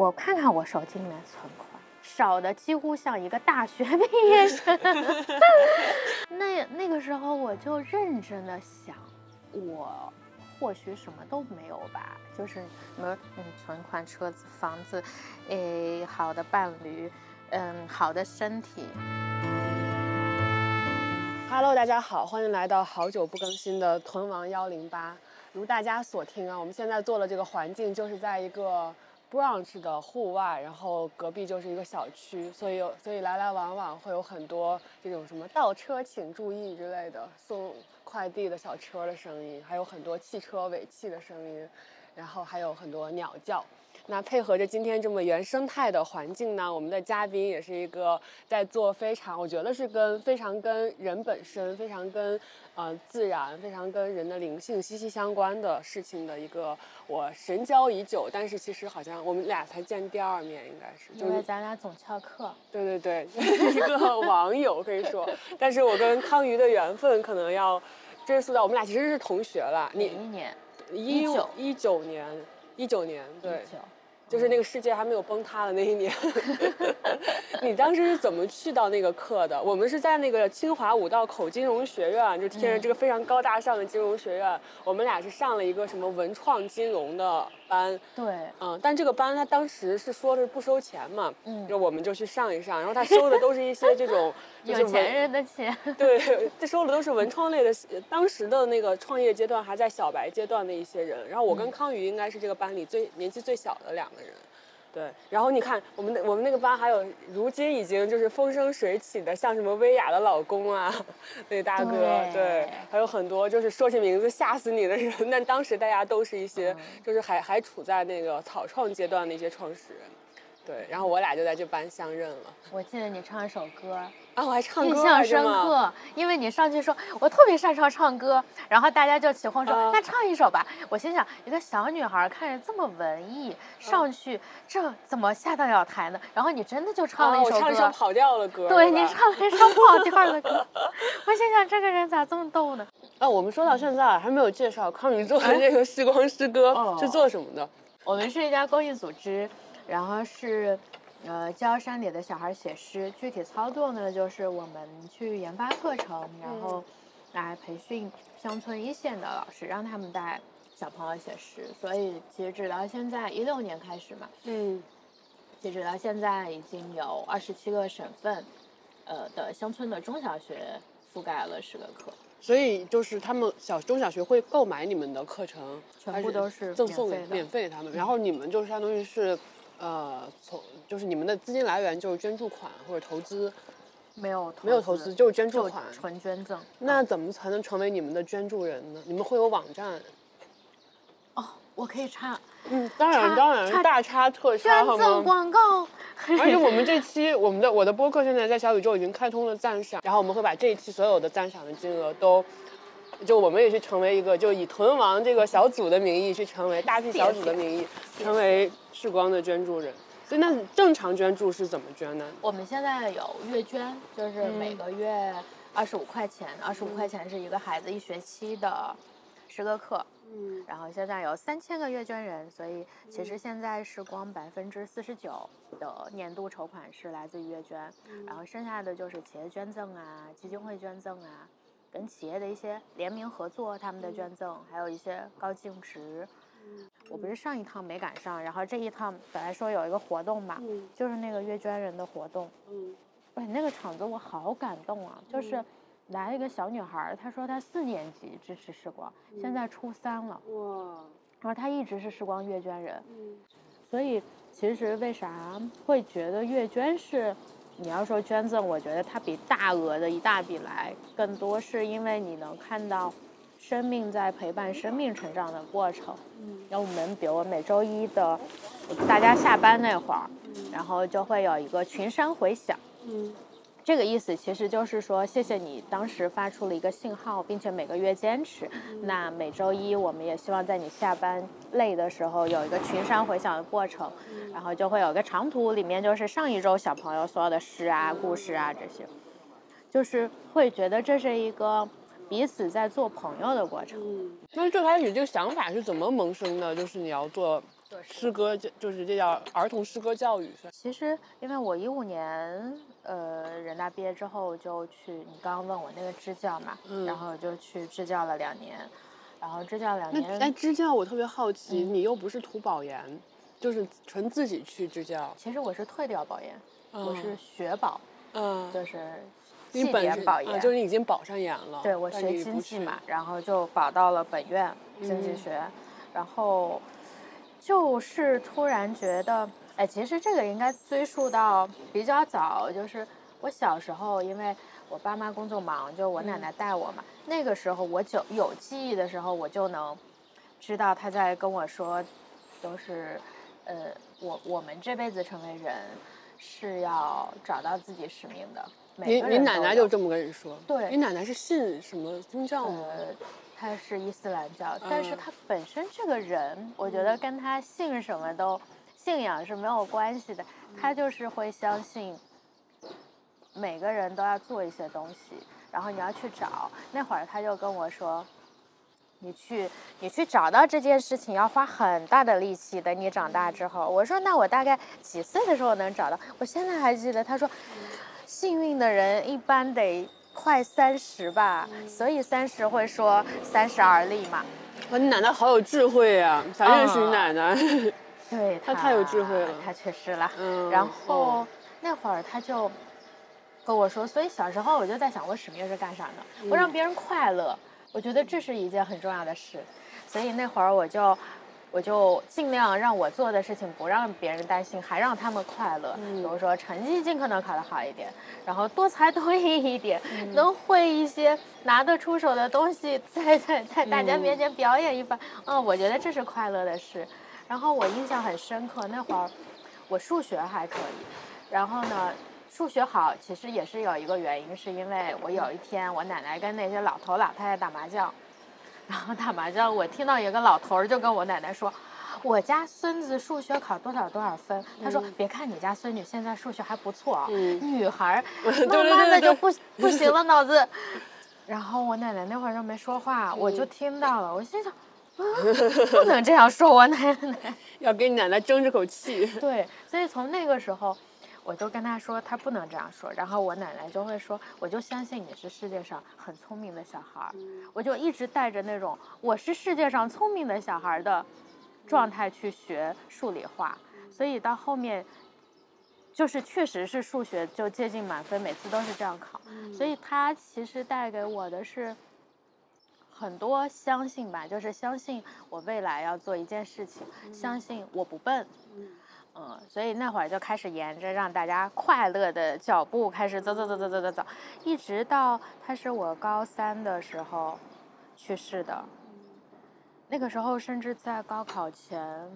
我看看我手机里面存款，少的几乎像一个大学毕业生。那那个时候我就认真的想，我或许什么都没有吧，就是什么嗯存款、车子、房子，诶好的伴侣，嗯好的身体。Hello，大家好，欢迎来到好久不更新的屯王幺零八。如大家所听啊，我们现在做的这个环境就是在一个 brunch 的户外，然后隔壁就是一个小区，所以有所以来来往往会有很多这种什么倒车请注意之类的送快递的小车的声音，还有很多汽车尾气的声音，然后还有很多鸟叫。那配合着今天这么原生态的环境呢，我们的嘉宾也是一个在做非常，我觉得是跟非常跟人本身、非常跟呃自然、非常跟人的灵性息息相关的事情的一个我神交已久，但是其实好像我们俩才见第二面，应该是，就因为咱俩总翘课，对对对，一个网友可以说，但是我跟康瑜的缘分可能要追溯到我们俩其实是同学了，哪一你年？一19一九年，一九年对。就是那个世界还没有崩塌的那一年，你当时是怎么去到那个课的？我们是在那个清华五道口金融学院，就听着这个非常高大上的金融学院，我们俩是上了一个什么文创金融的班，对，嗯，但这个班他当时是说是不收钱嘛，嗯就我们就去上一上，然后他收的都是一些这种 有钱人的钱。对，这收的都是文创类的，呃当时的那个创业阶段还在小白阶段的一些人。然后我跟康宇应该是这个班里最年纪最小的两个人。对，然后你看我们的我们那个班还有如今已经就是风生水起的，像什么薇娅的老公啊，那大哥，对对，还有很多就是说起名字吓死你的人，但当时大家都是一些就是还还处在那个草创阶段的一些创始人。对，然后我俩就在这班相认了。我记得你唱一首歌，啊，我还唱歌印象深刻，因为你上去说我特别擅长唱歌，然后大家就起哄说、啊那唱一首吧。我心想，一个小女孩看着这么文艺，上去这怎么下得了台呢？然后你真的就唱了啊，一首歌，我唱一首跑调的歌。对你唱了一首跑调的歌，我心想这个人咋这么逗呢？啊，我们说到现在还没有介绍康宇做的这个时光诗歌哦是做什么的？我们是一家公益组织，然后是呃教山里的小孩写诗，具体操作呢就是我们去研发课程，然后来培训乡村一线的老师，让他们带小朋友写诗。所以截止到现在，一六年开始嘛，嗯，截止到现在已经有二十七个省份，呃的乡村的中小学覆盖了十个课。所以就是他们小中小学会购买你们的课程，全部都是赠送给免费他们，然后你们就相当于是，呃，从就是你们的资金来源就是捐助款或者投资，没有没有投资就是捐助款。纯捐赠。那怎么才能成为你们的捐助人呢？你们会有网站？哦，我可以插嗯，当然当然，大插特插好捐赠吗？广告。而且我们这 期我们的我的播客现在在小宇宙已经开通了赞赏，然后我们会把这一期所有的赞赏的金额都，就我们也是成为一个，就以屯王这个小组的名义去成为大 P 小组的名义，成为视光的捐助人。所以那正常捐助是怎么捐呢？我们现在有月捐，就是每个月二十五块钱，二十五块钱是一个孩子一学期的十个课。嗯，然后现在有三千个月捐人，所以其实现在是光百分之四十九的年度筹款是来自于月捐，然后剩下的就是企业捐赠啊、基金会捐赠啊，跟企业的一些联名合作他们的捐赠，还有一些高净值。我不是上一趟没赶上，然后这一趟本来说有一个活动嘛，嗯就是那个月捐人的活动，嗯。哎，那个场子我好感动啊！就是来了一个小女孩，她说她四年级支持时光，现在初三了，哇，然后她一直是时光月捐人，嗯。所以其实为啥会觉得月捐是，你要说捐赠，我觉得它比大额的一大笔来更多，是因为你能看到生命在陪伴生命成长的过程。嗯然后我们比如每周一的大家下班那会儿，然后就会有一个群山回响。嗯这个意思其实就是说，谢谢你当时发出了一个信号，并且每个月坚持。那每周一，我们也希望在你下班累的时候有一个群山回响的过程，然后就会有一个长图，里面就是上一周小朋友所有的诗啊、故事啊这些，就是会觉得这是一个彼此在做朋友的过程。嗯。那最开始这个想法是怎么萌生的？就是你要做做诗诗歌，就就是这叫儿童诗歌教育。其实，因为我一五年呃人大毕业之后就去，你刚刚问我那个支教嘛，嗯然后就去支教了两年，然后支教两那年，哎，支教我特别好奇，嗯你又不是图保研，就是纯自己去支教。其实我是退掉保研，我是嗯学保，嗯，就是你绩本保研，就是你已经保上研了。对我学经济嘛，然后就保到了本院经济嗯学，然后就是突然觉得，哎，其实这个应该追溯到比较早，就是我小时候，因为我爸妈工作忙，就我奶嗯奶带我嘛，那个时候我就有记忆的时候，我就能知道他在跟我说，都是，呃，我我们这辈子成为人是要找到自己使命的。每你你奶奶就这么跟你说？对你奶奶是信什么宗教吗？她，是伊斯兰教，但是她本身这个人，我觉得跟她信什么都信仰是没有关系的，她就是会相信每个人都要做一些东西，然后你要去找。那会儿她就跟我说。你去，你去找到这件事情要花很大的力气等。你长大之后，我说那我大概几岁的时候能找到？我现在还记得，他说，幸运的人一般得快三十吧，所以三十会说三十而立嘛。哇，你奶奶好有智慧呀、想认识你啊奶奶。对她太有智慧了她去世了。嗯，然后哦那会儿她就跟我说，所以小时候我就在想，我使命是干啥呢？我嗯让别人快乐，我觉得这是一件很重要的事。所以那会儿我就我就尽量让我做的事情不让别人担心，还让他们快乐。嗯比如说成绩尽可能考得好一点，然后多才多艺一点，嗯能会一些拿得出手的东西，在在在大家嗯面前表演一番。嗯，我觉得这是快乐的事。然后我印象很深刻，那会儿我数学还可以，然后呢，数学好其实也是有一个原因，是因为我有一天我奶奶跟那些老头老太太打麻将，然后打麻将，我听到有个老头儿就跟我奶奶说。我家孙子数学考多少多少分？他说：“别看你家孙女现在数学还不错女孩 慢慢的就不不行了，脑子。”然后我奶奶那会儿就没说话，我就听到了，我心想，啊，不能这样说我奶奶。要给你奶奶争这口气。对，所以从那个时候，我就跟他说，他不能这样说。然后我奶奶就会说，我就相信你是世界上很聪明的小孩儿，我就一直带着那种我是世界上聪明的小孩儿的状态去学数理化。所以到后面，就是确实是数学就接近满分，每次都是这样考。所以他其实带给我的是。很多相信吧，就是相信我未来要做一件事情，相信我不笨，嗯，所以那会儿就开始沿着让大家快乐的脚步开始走走走走走走走，一直到他是我高三的时候去世的。那个时候甚至在高考前，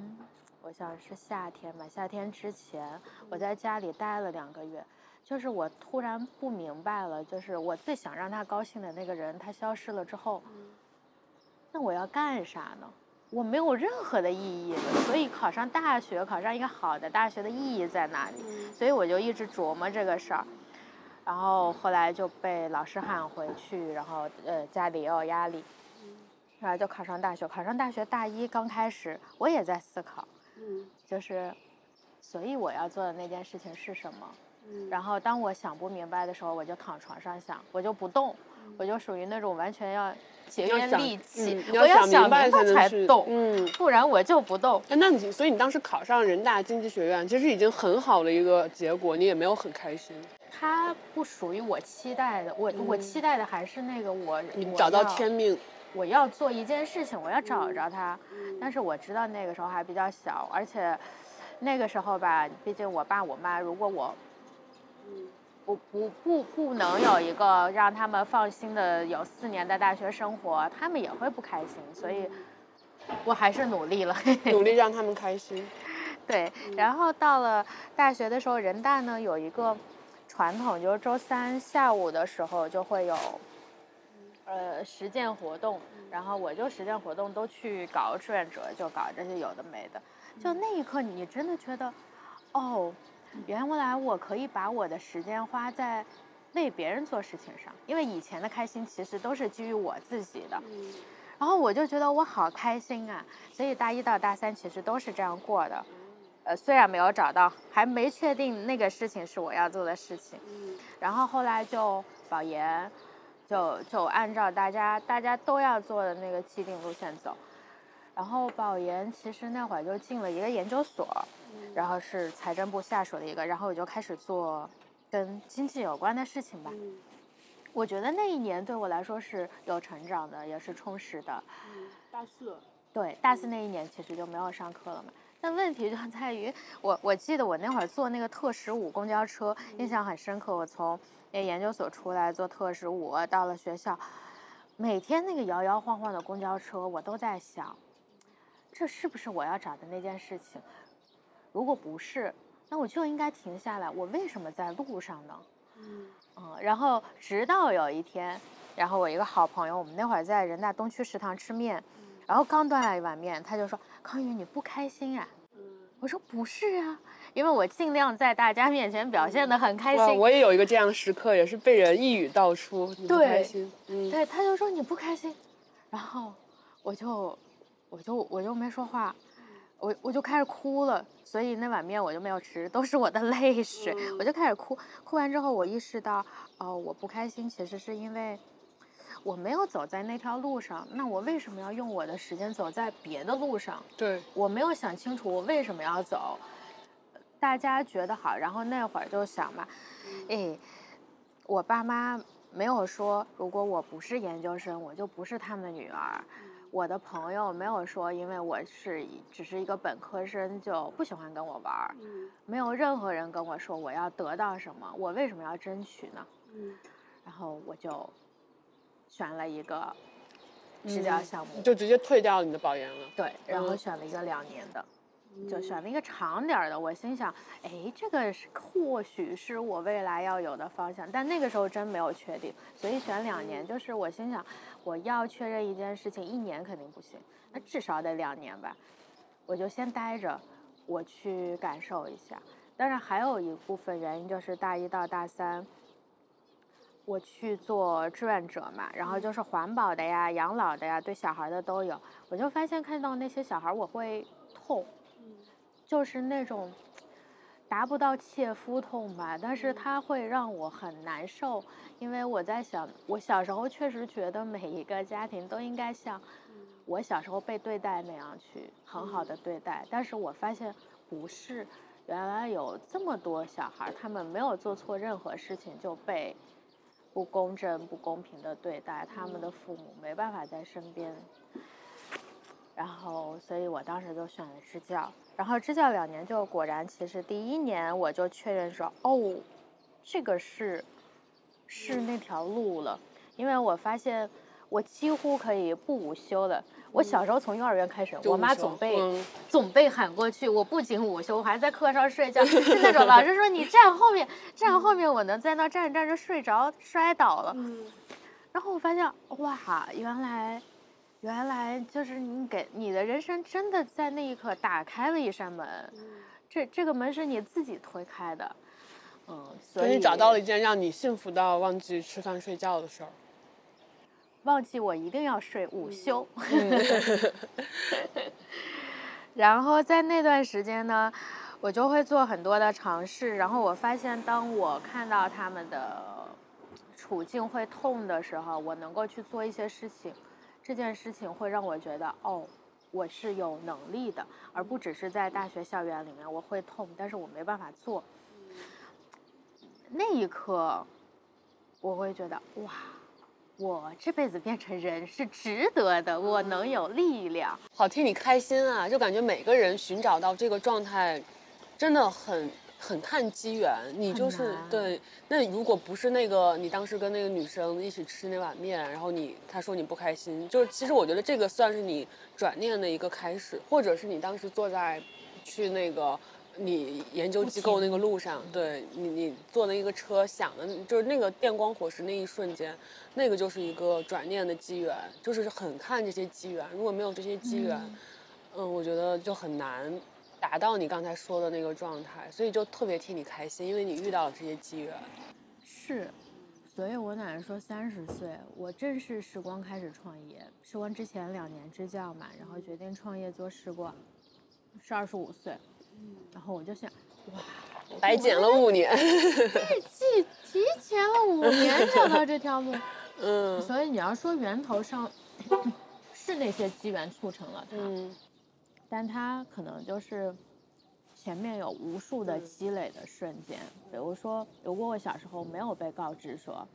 我想是夏天吧，夏天之前我在家里待了两个月，就是我突然不明白了，就是我最想让他高兴的那个人他消失了之后，那我要干啥呢？我没有任何的意义了，所以考上大学，考上一个好的大学的意义在哪里？所以我就一直琢磨这个事儿，然后后来就被老师喊回去，然后呃家里也有压力，然后就考上大学。考上大学大一刚开始，我也在思考，嗯就是，所以我要做的那件事情是什么？嗯然后当我想不明白的时候，我就躺床上想，我就不动，我就属于那种完全要节约力气，嗯我要想明白白才能动，嗯。不然我就不动。哎那你所以你当时考上人大经济学院，其实已经很好的一个结果，你也没有很开心。它不属于我期待的，我、我期待的还是那个我我你找到天命，我要做一件事情，我要找着它。但是我知道那个时候还比较小，而且那个时候吧，毕竟我爸我妈，如果我不不不不能有一个让他们放心的有四年的大学生活，他们也会不开心。所以，我还是努力了。努力让他们开心。对，然后到了大学的时候，人大呢有一个传统，就是周三下午的时候就会有呃实践活动，然后我就实践活动都去搞志愿者，就搞这些有的没的。就那一刻，你真的觉得，哦，原来我可以把我的时间花在为别人做事情上，因为以前的开心其实都是基于我自己的。然后我就觉得我好开心啊，所以大一到大三其实都是这样过的，呃，虽然没有找到，还没确定那个事情是我要做的事情，然后后来就保研，就就按照大家大家都要做的那个既定路线走，然后保研其实那会儿就进了一个研究所，然后是财政部下属的一个，然后我就开始做跟经济有关的事情吧。我觉得那一年对我来说是有成长的，也是充实的。嗯，大四。对，大四那一年其实就没有上课了嘛。但问题就在于，我我记得我那会儿坐那个特十五公交车，印象很深刻。我从那研究所出来坐特十五到了学校，每天那个摇摇晃晃的公交车，我都在想，这是不是我要找的那件事情？如果不是，那我就应该停下来。我为什么在路上呢？嗯。嗯，然后直到有一天，然后我一个好朋友，我们那会儿在人大东区食堂吃面，然后刚端来一碗面，他就说：“康宇，你不开心呀？”我说：“不是啊，因为我尽量在大家面前表现的很开心。”我也有一个这样的时刻，也是被人一语道出你不开心。嗯，对，他就说你不开心，然后我就我就我就没说话。我我就开始哭了，所以那碗面我就没有吃，都是我的 泪水。我就开始哭，哭完之后我意识到，哦，我不开心，其实是因为我没有走在那条路上。那我为什么要用我的时间走在别的路上？对，我没有想清楚我为什么要走。大家觉得好，然后那会儿就想嘛，哎，我爸妈没有说，如果我不是研究生，我就不是他们的女儿。我的朋友没有说，因为我是只是一个本科生就不喜欢跟我玩儿，没有任何人跟我说我要得到什么，我为什么要争取呢？然后我就选了一个支教项目，就直接退掉你的保研了。对，然后选了一个两年的。就选了一个长点儿的，我心想，哎，这个是或许是我未来要有的方向，但那个时候真没有确定，所以选两年。就是我心想，我要确认一件事情，一年肯定不行，那至少得两年吧。我就先待着，我去感受一下。当然还有一部分原因就是大一到大三，我去做志愿者嘛，然后就是环保的呀、养老的呀、对小孩的都有，我就发现看到那些小孩我会痛。就是那种达不到切肤痛吧，但是它会让我很难受，因为我在想，我小时候确实觉得每一个家庭都应该像我小时候被对待那样去很好的对待，但是我发现不是，原来有这么多小孩，他们没有做错任何事情就被不公正、不公平的对待，他们的父母没办法在身边。然后，所以我当时就选了支教，然后支教两年，就果然，其实第一年我就确认说，哦，这个是，是那条路了，因为我发现我几乎可以不午休的。我小时候从幼儿园开始，我妈总被总被喊过去，我不仅午休，我还在课上睡觉，是那种老师说你站后面，站后面，我能在那站着站着睡着摔倒了。然后我发现，哇，原来。原来就是你给你的人生真的在那一刻打开了一扇门，这这个门是你自己推开的，嗯，所以你找到了一件让你幸福到忘记吃饭睡觉的事儿，忘记我一定要睡午休，然后在那段时间呢，我就会做很多的尝试，然后我发现当我看到他们的处境会痛的时候，我能够去做一些事情。这件事情会让我觉得，哦，我是有能力的，而不只是在大学校园里面我会痛，但是我没办法做。那一刻，我会觉得，哇，我这辈子变成人是值得的，我能有力量，好替你开心啊！就感觉每个人寻找到这个状态，真的很。很看机缘，你就是对。那如果不是那个，你当时跟那个女生一起吃那碗面，然后你她说你不开心，就是其实我觉得这个算是你转念的一个开始，或者是你当时坐在去那个你研究机构那个路上，对你你坐那一个车想的，就是那个电光火石那一瞬间，那个就是一个转念的机缘，就是很看这些机缘。如果没有这些机缘，嗯，我觉得就很难。达到你刚才说的那个状态，所以就特别替你开心，因为你遇到了这些机缘。是，所以我奶奶说三十岁，我正是时光开始创业，时光之前两年支教嘛，然后决定创业做时光，是二十五岁，然后我就想，哇，白捡了五年，提提前了五年 找到这条路，嗯。所以你要说源头上 是那些机缘促成了它，嗯但它可能就是前面有无数的嗯积累的瞬间。比如说，如果我小时候没有被告知说，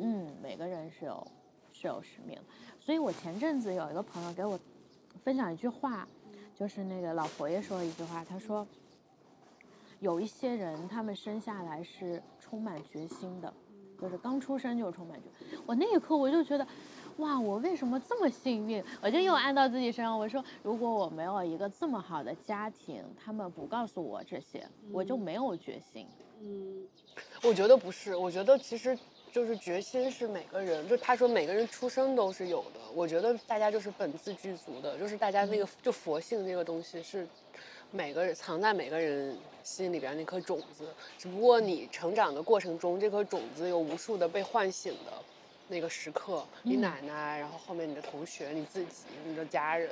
嗯，每个人是有是有使命，所以我前阵子有一个朋友给我分享一句话，就是那个老佛爷说的一句话，他说，有一些人他们生下来是充满决心的，就是刚出生就充满决心。我那一刻我就觉得。哇，我为什么这么幸运？我就又按到自己身上，我说，如果我没有一个这么好的家庭，他们不告诉我这些，我就没有决心。嗯，我觉得不是，我觉得其实就是决心是每个人，就他说每个人出生都是有的。我觉得大家就是本自具足的，就是大家那个就佛性这个东西是每个人藏在每个人心里边那颗种子，只不过你成长的过程中，这颗种子有无数的被唤醒的那个时刻，你嗯奶奶，然后后面你的同学、你自己、你的家人，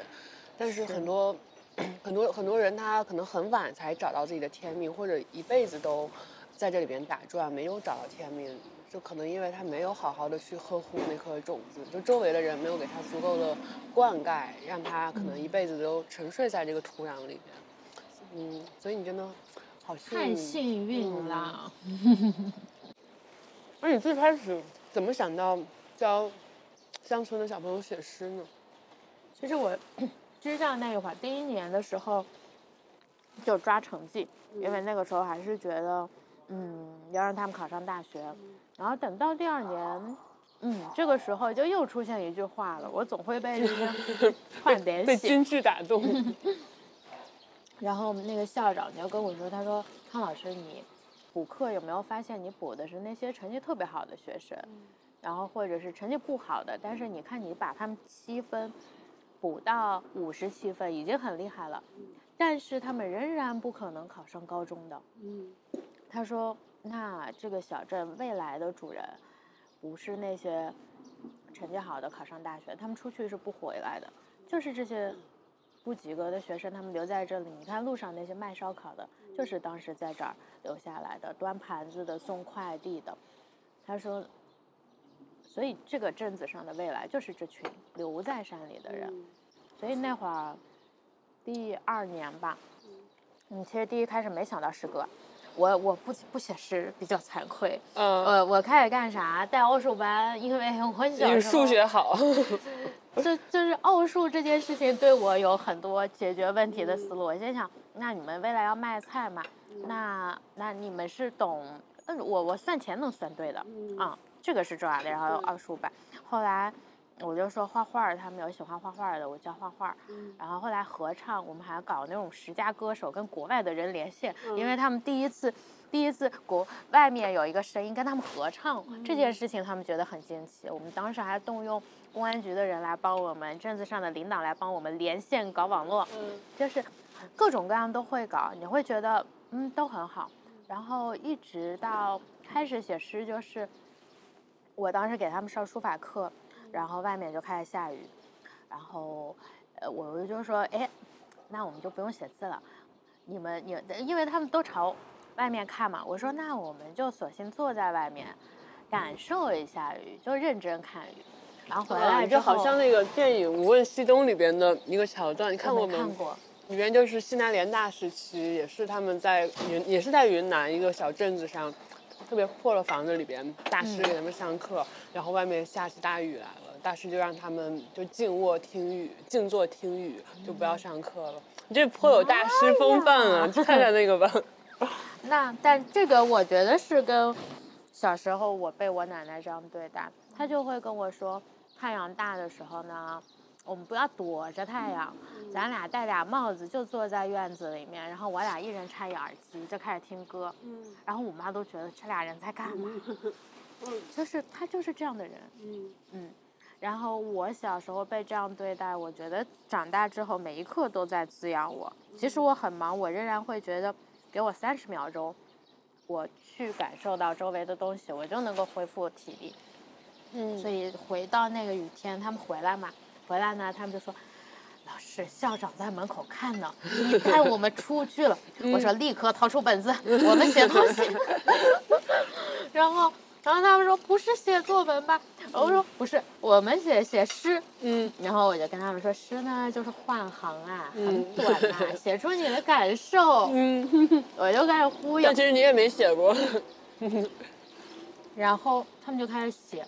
但是是很多。很多很多人他可能很晚才找到自己的天命，或者一辈子都在这里边打转，没有找到天命，就可能因为他没有好好的去呵护那颗种子，就周围的人没有给他足够的灌溉，让他可能一辈子都沉睡在这个土壤里边。嗯，所以你真的好幸太。幸运了。那你 最开始怎么想到教乡村的小朋友写诗呢？其实我 支教那一会儿，第一年的时候就抓成绩，因为那个时候还是觉得，嗯，要让他们考上大学。然后等到第二年，嗯，这个时候就又出现一句话了，我总会被这些话联系。被京剧打动。然后那个校长就跟我说，他说康老师，你补课有没有发现你补的是那些成绩特别好的学生，然后或者是成绩不好的，但是你看你把他们七分补到五十七分已经很厉害了，但是他们仍然不可能考上高中的。嗯他说，那这个小镇未来的主人不是那些成绩好的考上大学，他们出去是不回来的，就是这些不及格的学生，他们留在这里。你看路上那些卖烧烤的，就是当时在这儿留下来的，端盘子的、送快递的。他说，所以这个镇子上的未来就是这群留在山里的人。所以那会儿第二年吧，嗯，其实第一开始没想到诗歌，我我不不写诗比较惭愧。嗯，我我开始干啥？带奥数班，因为我小你时候数学好。就就是奥数这件事情对我有很多解决问题的思路。我先想，那你们未来要卖菜嘛？那那你们是懂？嗯，我我算钱能算对的啊，这个是重要的。然后二十五百，后来我就说画画，他们有喜欢画画的，我教画画儿。然后后来合唱，我们还搞那种十佳歌手跟国外的人连线，因为他们第一次。第一次国外面有一个声音跟他们合唱、这件事情，他们觉得很惊奇。我们当时还动用公安局的人来帮我们，镇子上的领导来帮我们连线搞网络，嗯就是各种各样都会搞，你会觉得嗯都很好。然后一直到开始写诗，就是我当时给他们上书法课，然后外面就开始下雨，然后呃我就说哎，那我们就不用写字了，你们你因为他们都朝外面看嘛，我说那我们就索性坐在外面，感受一下雨，就认真看雨。然后回来之就，好像那个电影《无问西东》里边的一个桥段，你看过吗？没看过，里面就是西南联大时期，也是他们在云，也是在云南一个小镇子上，特别破的房子里边，大师给他们上课，然后外面下起大雨来了，大师就让他们就静卧听雨，静坐听雨，就不要上课了。你这颇有大师风范啊！去看看那个吧。那但这个我觉得是跟小时候我被我奶奶这样对待，她就会跟我说，太阳大的时候呢，我们不要躲着太阳，咱俩戴俩帽子就坐在院子里面，然后我俩一人插一耳机就开始听歌，然后我妈都觉得这俩人在干嘛，就是他就是这样的人，嗯嗯。然后我小时候被这样对待，我觉得长大之后每一刻都在滋养我。即使我很忙，我仍然会觉得，给我三十秒钟，我去感受到周围的东西，我就能够恢复体力。嗯，所以回到那个雨天，他们回来嘛，回来呢，他们就说。老师，校长在门口看呢，你带我们出去了。我说立刻掏出本子，我们写东西。然后，然后他们说不是写作文吧？我说不是，我们写写诗。嗯，然后我就跟他们说，诗呢就是换行啊，很短啊，写出你的感受。嗯，我就开始忽悠但。其实你也没写过。然后他们就开始写，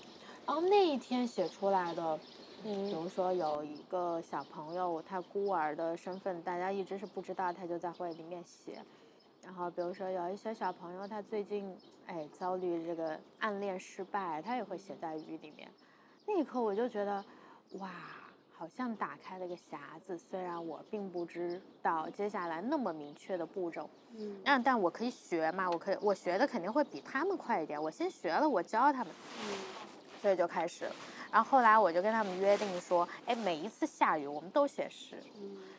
然后那一天写出来的，比嗯如说有一个小朋友，他孤儿的身份，大家一直是不知道，他就在会里面写。然后比如说有一些小朋友，他最近哎遭遇这个暗恋失败，他也会写在语里面。那一刻我就觉得，哇，好像打开了一个匣子，虽然我并不知道接下来那么明确的步骤，嗯但但我可以学嘛，我可以我学的肯定会比他们快一点。我先学了，我教他们，嗯所以就开始了。然后后来我就跟他们约定说，哎，每一次下雨我们都写诗，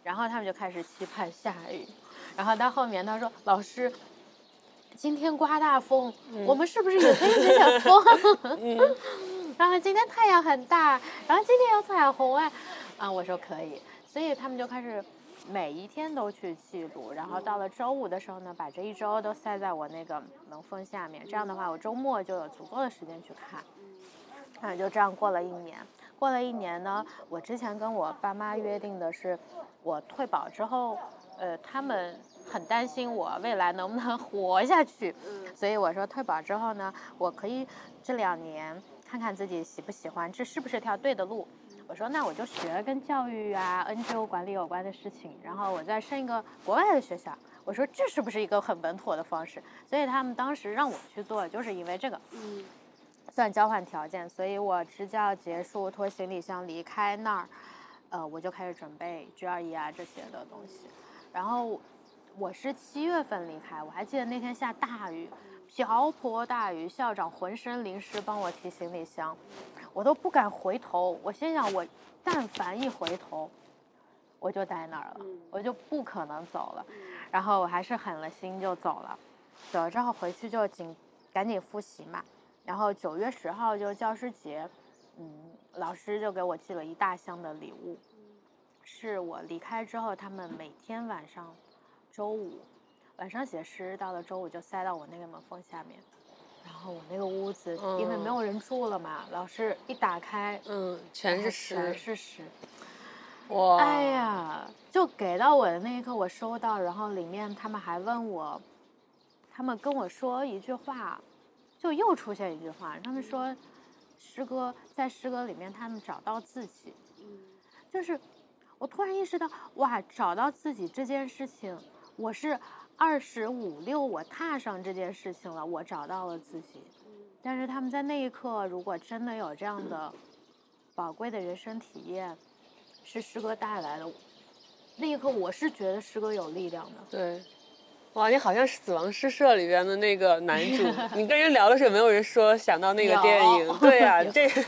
然后他们就开始期盼下雨。然后到后面他说，老师，今天刮大风，我们是不是也可以写写风？嗯 然后今天太阳很大，然后今天有彩虹哎，啊，我说可以，所以他们就开始每一天都去记录，然后到了周五的时候呢，把这一周都塞在我那个门缝下面，这样的话我周末就有足够的时间去看。嗯，就这样过了一年。过了一年呢，我之前跟我爸妈约定的是，我退保之后，呃，他们很担心我未来能不能活下去，所以我说退保之后呢，我可以这两年看看自己喜不喜欢，这是不是条对的路。我说那我就学跟教育啊、NGO 管理有关的事情，然后我再升一个国外的学校。我说这是不是一个很稳妥的方式？所以他们当时让我去做，就是因为这个。嗯算交换条件，所以我支教结束，拖行李箱离开那儿，呃，我就开始准备 GRE 啊这些的东西。然后我是七月份离开，我还记得那天下大雨，瓢泼大雨，校长浑身淋湿帮我提行李箱，我都不敢回头。我心想，我但凡一回头，我就待那儿了，我就不可能走了。然后我还是狠了心就走了，走了之后回去就紧赶紧复习嘛。然后九月十号就是教师节，嗯，老师就给我寄了一大箱的礼物，是我离开之后，他们每天晚上，周五晚上写诗，到了周五就塞到我那个门缝下面。然后我那个屋子因为没有人住了嘛，老师一打开，嗯，全是诗全，是诗。哇，哎呀，就给到我的那一刻，我收到，然后里面他们还问我，他们跟我说一句话，就又出现一句话，他们说，诗歌在诗歌里面他们找到自己，就是我突然意识到，哇，找到自己这件事情，我是二十五六，我踏上这件事情了，我找到了自己，但是他们在那一刻，如果真的有这样的宝贵的人生体验。是诗歌带来的。那一刻，我是觉得诗歌有力量的。对，哇，你好像是《死亡诗社》里边的那个男主。你跟人聊的时候，有没有人说想到那个电影？对呀、这这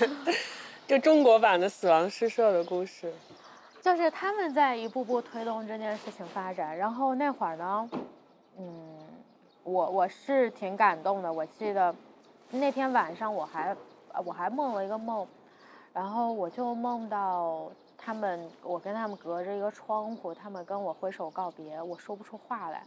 就中国版的《死亡诗社》的故事。就是他们在一步步推动这件事情发展。然后那会儿呢，嗯，我我是挺感动的。我记得那天晚上我还我还梦了一个梦，然后我就梦到他们，我跟他们隔着一个窗户，他们跟我挥手告别，我说不出话来。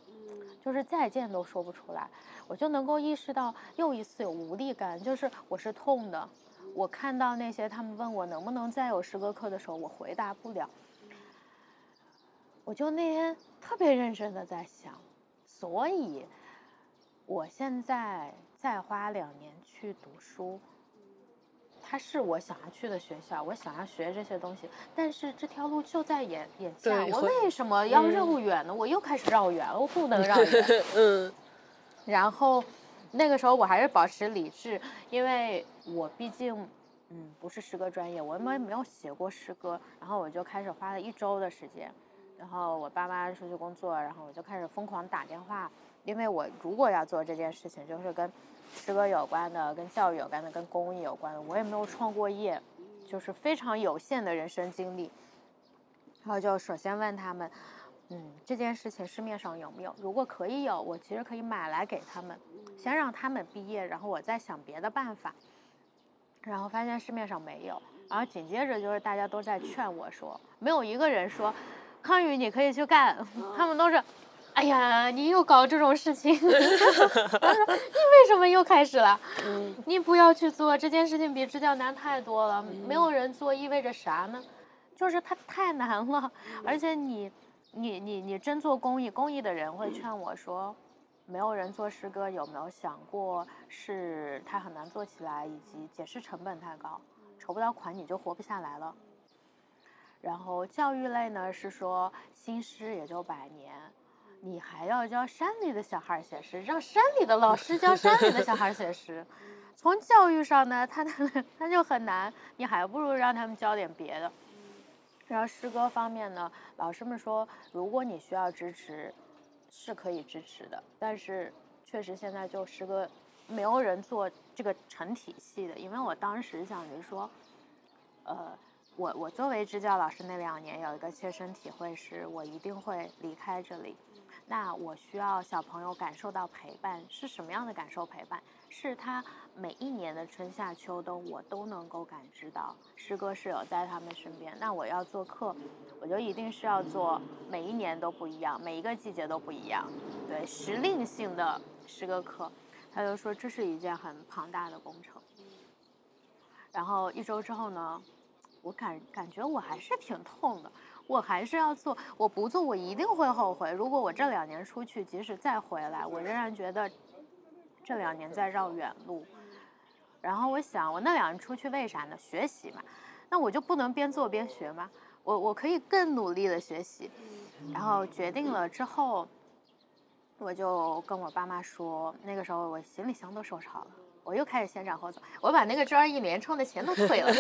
就是再见都说不出来，我就能够意识到又一次有无力感，就是我是痛的。我看到那些他们问我能不能再有诗歌课的时候，我回答不了。我就那天特别认真的在想，所以我现在再花两年去读书，它是我想要去的学校，我想要学这些东西，但是这条路就在眼眼下，我为什么要嗯绕远呢？我又开始绕远了，我不能绕远。嗯然后那个时候我还是保持理智，因为我毕竟嗯不是诗歌专业，我们没有写过诗歌，然后我就开始花了一周的时间，然后我爸妈出去工作，然后我就开始疯狂打电话，因为我如果要做这件事情，就是跟诗歌有关的、跟教育有关的、跟公益有关的，我也没有创过业，就是非常有限的人生经历，然后就首先问他们。嗯，这件事情市面上有没有？如果可以有，我其实可以买来给他们，先让他们毕业，然后我再想别的办法。然后发现市面上没有，然后紧接着就是大家都在劝我说，没有一个人说，康宇你可以去干，他们都是，哎呀，你又搞这种事情，他说你为什么又开始了？你不要去做这件事情，比支教难太多了，没有人做意味着啥呢？就是它太难了，而且你，你你你真做公益，公益的人会劝我说。没有人做诗歌，有没有想过是它很难做起来，以及解释成本太高，筹不到款你就活不下来了。然后教育类呢是说新诗也就百年，你还要教山里的小孩写诗，让山里的老师教山里的小孩写诗，从教育上呢，他他他就很难，你还不如让他们教点别的。然后诗歌方面呢，老师们说，如果你需要支持。是可以支持的，但是确实现在就诗歌，没有人做这个成体系的。因为我当时想着说，呃，我我作为支教老师那两年有一个切身体会是，我一定会离开这里。那我需要小朋友感受到陪伴，是什么样的感受？陪伴是他每一年的春夏秋冬，我都能够感知到诗歌是有在他们身边。那我要做课，我就一定是要做每一年都不一样，每一个季节都不一样，对时令性的诗歌课。他就说这是一件很庞大的工程。然后一周之后呢，我感感觉我还是挺痛的。我还是要做，我不做我一定会后悔。如果我这两年出去，即使再回来，我仍然觉得这两年在绕远路。然后我想，我那两年出去为啥呢？学习嘛，那我就不能边做边学吗？我我可以更努力的学习。然后决定了之后，我就跟我爸妈说，那个时候我行李箱都收拾好了，我又开始先斩后奏，我把那个专一连串的钱都退了，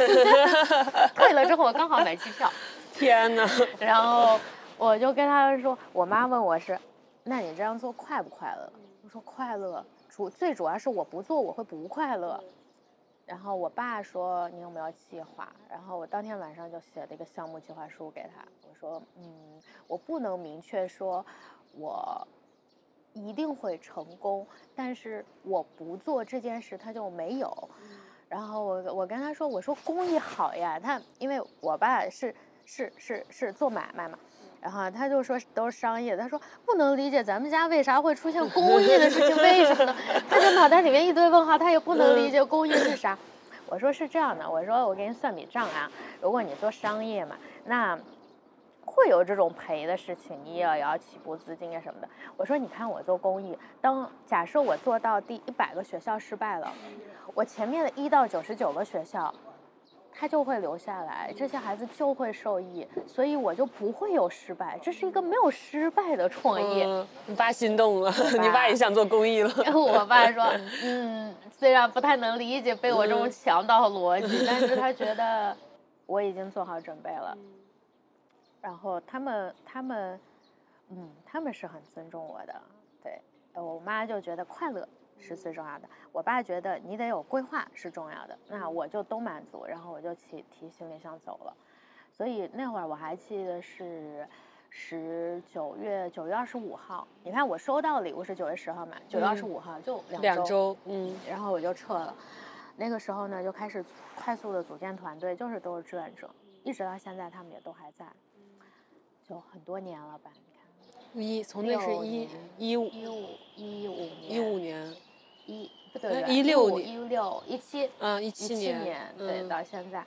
退了之后我刚好买机票。天哪！然后我就跟他说，我妈问我是，那你这样做快不快乐？我说快乐，主最主要是我不做我会不快乐。然后我爸说你有没有计划？然后我当天晚上就写了一个项目计划书给他。我说嗯，我不能明确说我一定会成功，但是我不做这件事他就没有。然后我我跟他说，我说公益好呀，他因为我爸是。是是是做买卖嘛，然后他就说都是商业，他说不能理解咱们家为啥会出现公益的事情，为什么呢？他就脑袋里面一堆问号，他也不能理解公益是啥。我说是这样的，我说我给你算笔账啊，如果你做商业嘛，那会有这种赔的事情，你也要起步资金啊什么的。我说你看我做公益，当假设我做到第一百个学校失败了，我前面的一到九十九个学校。他就会留下来，这些孩子就会受益，所以我就不会有失败。这是一个没有失败的创业。你爸心动了，你爸也想做公益了。我爸说，嗯，虽然不太能理解被我这种强盗逻辑，但是他觉得我已经做好准备了。然后他们，他们，嗯，他们是很尊重我的。对，我妈就觉得快乐。是最重要的。我爸觉得你得有规划是重要的，那我就都满足，然后我就提提行李箱走了。所以那会儿我还记得是十九月九月二十五号，你看我收到礼物是九月十号嘛，九月二十五号就两周，嗯，然后我就撤了。那个时候呢，就开始快速的组建团队，就是都是志愿者，一直到现在他们也都还在，就很多年了吧？一从那是一一五一五一五年一五年。一不对，一六一六一七，嗯，一七年，对，到现在。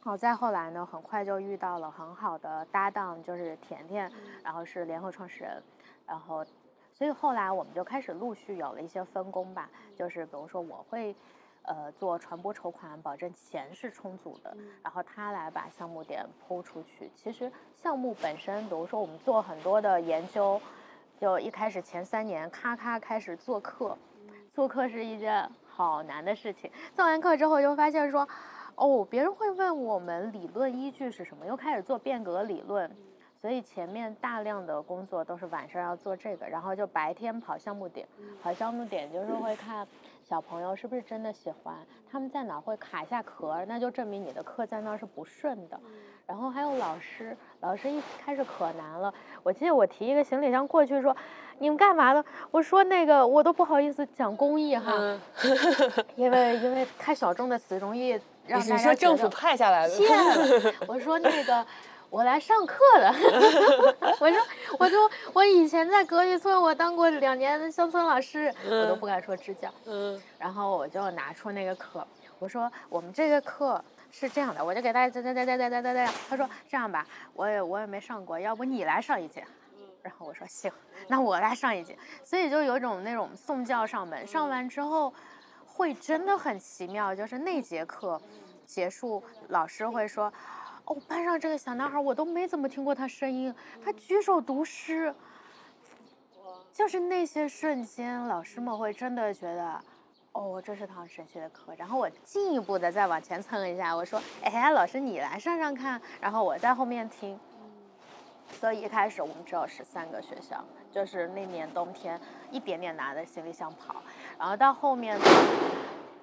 好，再后来呢，很快就遇到了很好的搭档，就是甜甜，然后是联合创始人，然后，所以后来我们就开始陆续有了一些分工吧，就是比如说我会，呃，做传播筹款，保证钱是充足的，然后他来把项目点铺出去。其实项目本身，比如说我们做很多的研究，就一开始前三年，咔咔开始做课。做课是一件好难的事情。做完课之后，又发现说，哦，别人会问我们理论依据是什么，又开始做变革理论。所以前面大量的工作都是晚上要做这个，然后就白天跑项目点。跑项目点就是会看小朋友是不是真的喜欢，他们在哪会卡一下壳，那就证明你的课在那是不顺的。然后还有老师，老师一开始可难了。我记得我提一个行李箱过去说，你们干嘛呢？我说那个我都不好意思讲公益哈，嗯，因为因为太小众的词容易让大家你说政府派下来的，骗了。我说那个我来上课了。我说，我说，我以前在隔壁村，我当过两年的乡村老师，我都不敢说支教。嗯，然后我就拿出那个课，我说我们这个课。是这样的，我就给大家在在在在在在在，他说这样吧，我也我也没上过，要不你来上一节，然后我说行，那我来上一节，所以就有种那种送教上门，上完之后会真的很奇妙，就是那节课结束，老师会说，哦，班上这个小男孩，我都没怎么听过他声音，他举手读诗，就是那些瞬间，老师们会真的觉得，哦，这是堂神学的课。然后我进一步的再往前蹭一下，我说，哎，老师你来上上看，然后我在后面听。所以一开始我们只有十三个学校，就是那年冬天一点点拿着行李箱跑，然后到后面，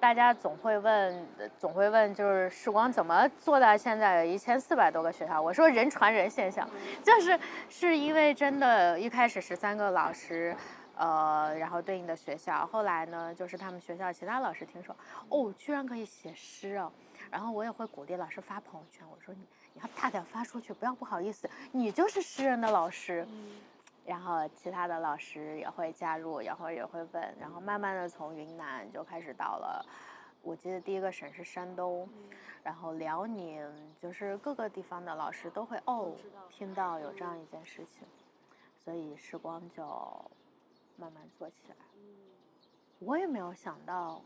大家总会问，总会问，就是时光怎么做到现在有一千四百多个学校？我说人传人现象，就是是因为真的，一开始十三个老师。呃，然后对应的学校，后来呢，就是他们学校其他老师听说，哦，居然可以写诗哦，然后我也会鼓励老师发朋友圈，我说你你要大胆发出去，不要不好意思，你就是诗人的老师。然后其他的老师也会加入，然后也会问，然后慢慢的从云南就开始到了，我记得第一个省是山东，然后辽宁，就是各个地方的老师都会哦听到有这样一件事情，所以时光就慢慢做起来。我也没有想到，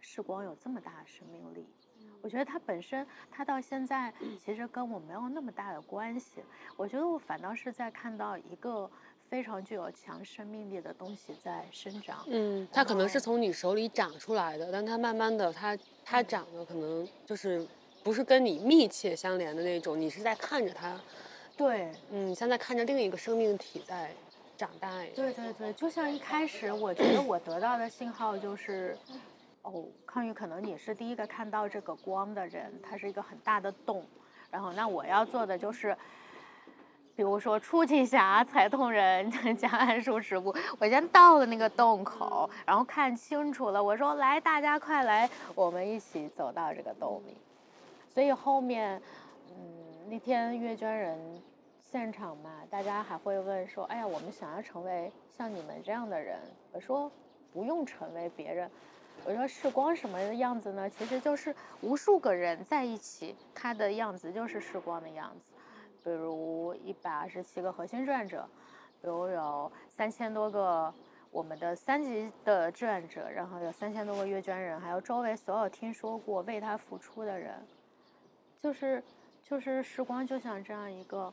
时光有这么大的生命力。我觉得它本身，它到现在其实跟我没有那么大的关系。我觉得我反倒是在看到一个非常具有强生命力的东西在生长。嗯，它可能是从你手里长出来的，但它慢慢的，它它长的可能就是不是跟你密切相连的那种，你是在看着它，对，嗯，像在看着另一个生命体在长大。对对对，就像一开始我觉得我得到的信号就是，哦，康宇，可能你是第一个看到这个光的人，它是一个很大的洞，然后那我要做的就是。比如说出奇侠、踩痛人、加暗数止步，我先到了那个洞口，然后看清楚了，我说来，大家快来，我们一起走到这个洞里。所以后面，嗯，那天阅卷人现场嘛，大家还会问说：“哎呀，我们想要成为像你们这样的人。”我说：“不用成为别人。”我说：“视光什么样子呢？其实就是无数个人在一起，它的样子就是时光的样子。比如一百二十七个核心志愿者，比如有三千多个我们的三级的志愿者，然后有三千多个阅卷人，还有周围所有听说过为他付出的人。就是就是时光就像这样一个，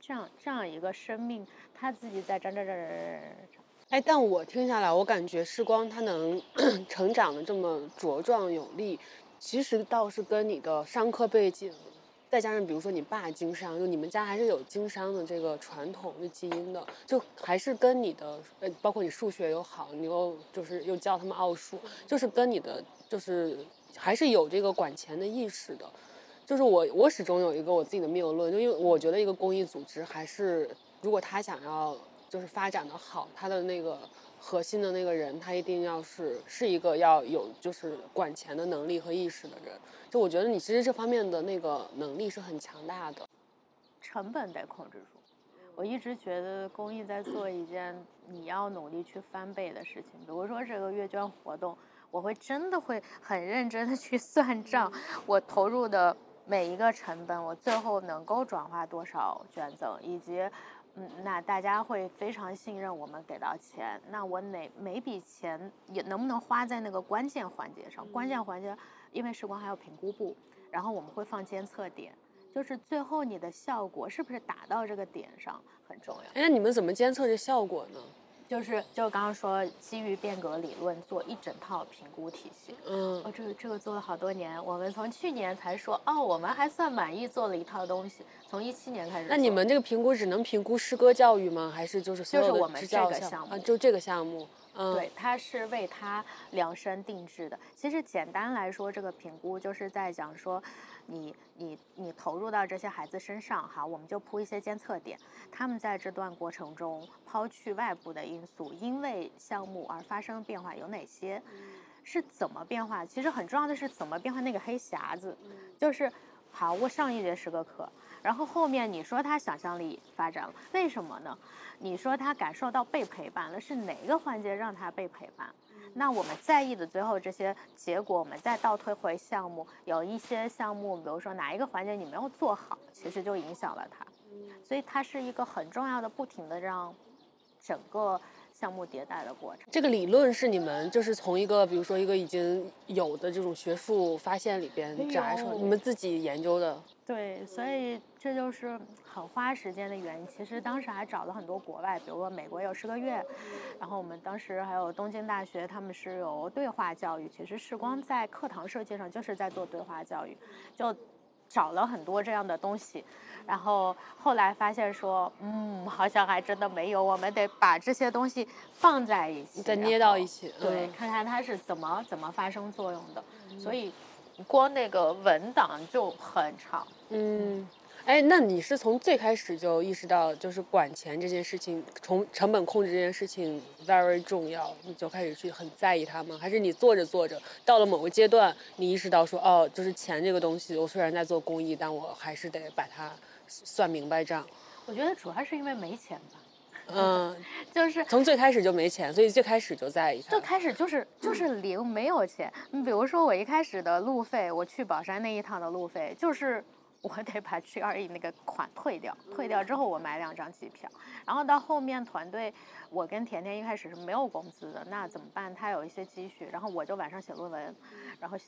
这样这样一个生命，他自己在长长长长长长长。哎，但我听下来，我感觉时光它能 成长的这么茁壮有力，其实倒是跟你的商科背景，再加上比如说你爸经商，就你们家还是有经商的这个传统的基因的，就还是跟你的呃，包括你数学又好，你又就是又教他们奥数，就是跟你的就是还是有这个管钱的意识的。就是我，我始终有一个我自己的谬论，就因为我觉得一个公益组织还是，如果他想要就是发展的好，他的那个核心的那个人，他一定要是是一个要有就是管钱的能力和意识的人。就我觉得你其实这方面的那个能力是很强大的。成本得控制住。我一直觉得公益在做一件你要努力去翻倍的事情，比如说这个阅捐活动，我会真的会很认真的去算账，我投入的每一个成本，我最后能够转化多少捐赠，以及。嗯，那大家会非常信任我们给到钱，那我哪每笔钱也能不能花在那个关键环节上？关键环节，因为时光还有评估部，然后我们会放监测点，就是最后你的效果是不是打到这个点上很重要。哎，那你们怎么监测这效果呢？就是就刚刚说基于变革理论做一整套评估体系。嗯哦，这个这个做了好多年，我们从去年才说哦，我们还算满意，做了一套东西，从一七年开始。那你们这个评估只能评估诗歌教育吗？还是就是所有的就是我们这？个项目就这个项目。嗯对，它是为他量身定制的。其实简单来说，这个评估就是在讲说，你你你投入到这些孩子身上，哈，我们就铺一些监测点，他们在这段过程中抛去外部的因素，因为项目而发生变化有哪些？是怎么变化？其实很重要的是怎么变化那个黑匣子，就是好，我上一节十个课，然后后面你说他想象力发展了，为什么呢？你说他感受到被陪伴了，是哪个环节让他被陪伴？那我们在意的最后这些结果，我们再倒推回项目，有一些项目，比如说哪一个环节你没有做好，其实就影响了他，所以它是一个很重要的，不停的让整个项目迭代的过程。这个理论是你们就是从一个比如说一个已经有的这种学术发现里边没摘出来，你们自己研究的。对，所以这就是很花时间的原因。其实当时还找了很多国外，比如说美国有十个月，然后我们当时还有东京大学，他们是有对话教育。其实时光在课堂设计上就是在做对话教育，就找了很多这样的东西。然后后来发现说，嗯，好像还真的没有，我们得把这些东西放在一起，再捏到一起对，嗯看看它是怎么怎么发生作用的。所以光那个文档就很长。嗯，哎，那你是从最开始就意识到，就是管钱这件事情，从成本控制这件事情 very 重要，你就开始去很在意它吗？还是你做着做着，到了某个阶段，你意识到说，哦，就是钱这个东西，我虽然在做公益，但我还是得把它算明白账。我觉得主要是因为没钱吧，嗯，就是从最开始就没钱，所以最开始就在意最。开始就是就是零，没有钱。你比如说我一开始的路费，我去宝山那一趟的路费，就是我得把 G 二 E 那个款退掉，退掉之后我买两张机票，然后到后面团队，我跟甜甜一开始是没有工资的，那怎么办？她有一些积蓄，然后我就晚上写论文，然后。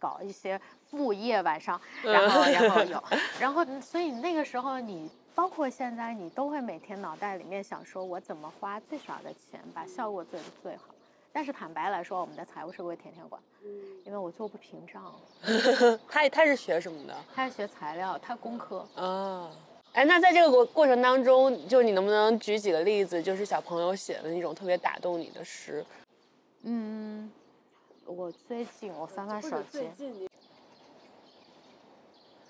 搞一些副业，晚上，然后然后 有，然后所以那个时候你包括现在你都会每天脑袋里面想说，我怎么花最少的钱把效果做得最好。但是坦白来说，我们的财务是归甜甜管，因为我做不平账。他他是学什么的？他是学材料，他工科。啊，哎，那在这个过过程当中，就你能不能举几个例子，就是小朋友写的那种特别打动你的诗？嗯，我最近我翻翻手机，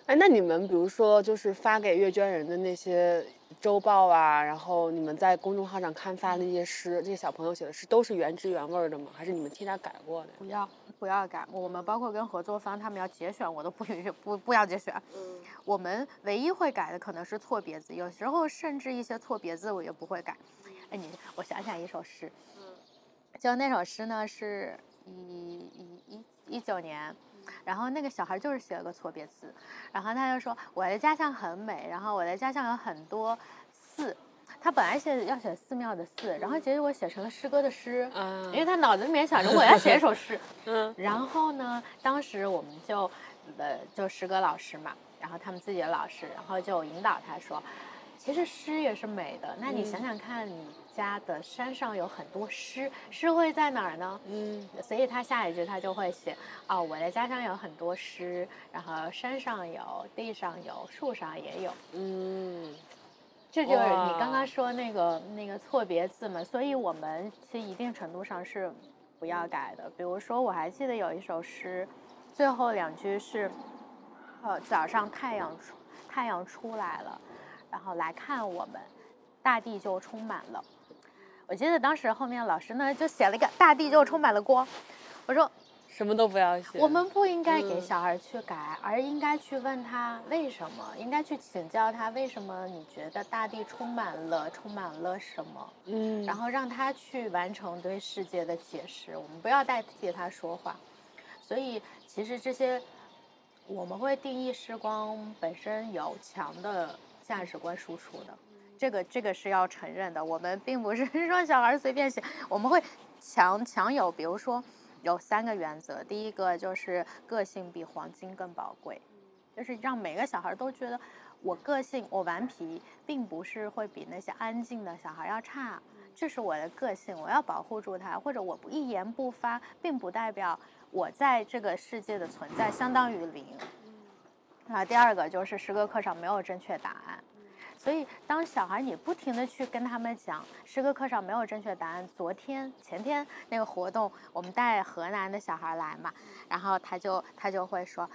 哎，那你们比如说就是发给阅捐人的那些周报啊，然后你们在公众号上刊发的那些诗，这些小朋友写的诗都是原汁原味儿的吗？还是你们替他改过的？不要不要改。我们包括跟合作方他们要节选，我都不允许不不要节选。我们唯一会改的可能是错别字，有时候甚至一些错别字我也不会改。哎，你我想想一首诗，嗯就那首诗呢是一一一一九年。然后那个小孩就是写了个错别字，然后他就说我的家乡很美，然后我的家乡有很多寺，他本来写要写寺庙的寺，然后结果写成了诗歌的诗，嗯因为他脑子里面想着我要写一首诗，嗯。然后呢，当时我们就呃就诗歌老师嘛，然后他们自己的老师，然后就引导他说，其实诗也是美的，那你想想看，你家的山上有很多诗，诗会在哪儿呢？嗯所以他下一句他就会写哦，我的家乡有很多诗，然后山上有，地上有，树上也有。嗯这就是你刚刚说那个那个错别字嘛，所以我们其实一定程度上是不要改的。比如说，我还记得有一首诗，最后两句是，呃，早上太阳出太阳出来了，然后来看我们，大地就充满了。我记得当时后面老师呢就写了一个大地就充满了光，我说 什么都不要写。我们不应该给嗯小孩去改，而应该去问他为什么，应该去请教他为什么你觉得大地充满了充满了什么，嗯，然后让他去完成对世界的解释。我们不要代替他说话。所以其实这些我们会定义时光本身有强的价值观输出的。这个这个是要承认的，我们并不是说小孩随便写，我们会强强有，比如说有三个原则，第一个就是个性比黄金更宝贵，就是让每个小孩都觉得我个性我顽皮，并不是会比那些安静的小孩要差，这是我的个性，我要保护住它，或者我不一言不发，并不代表我在这个世界的存在相当于零。啊，第二个就是诗歌课上没有正确答案。所以当小孩你不停的去跟他们讲诗歌课上没有正确答案，昨天前天那个活动我们带河南的小孩来嘛，然后他就他就会说。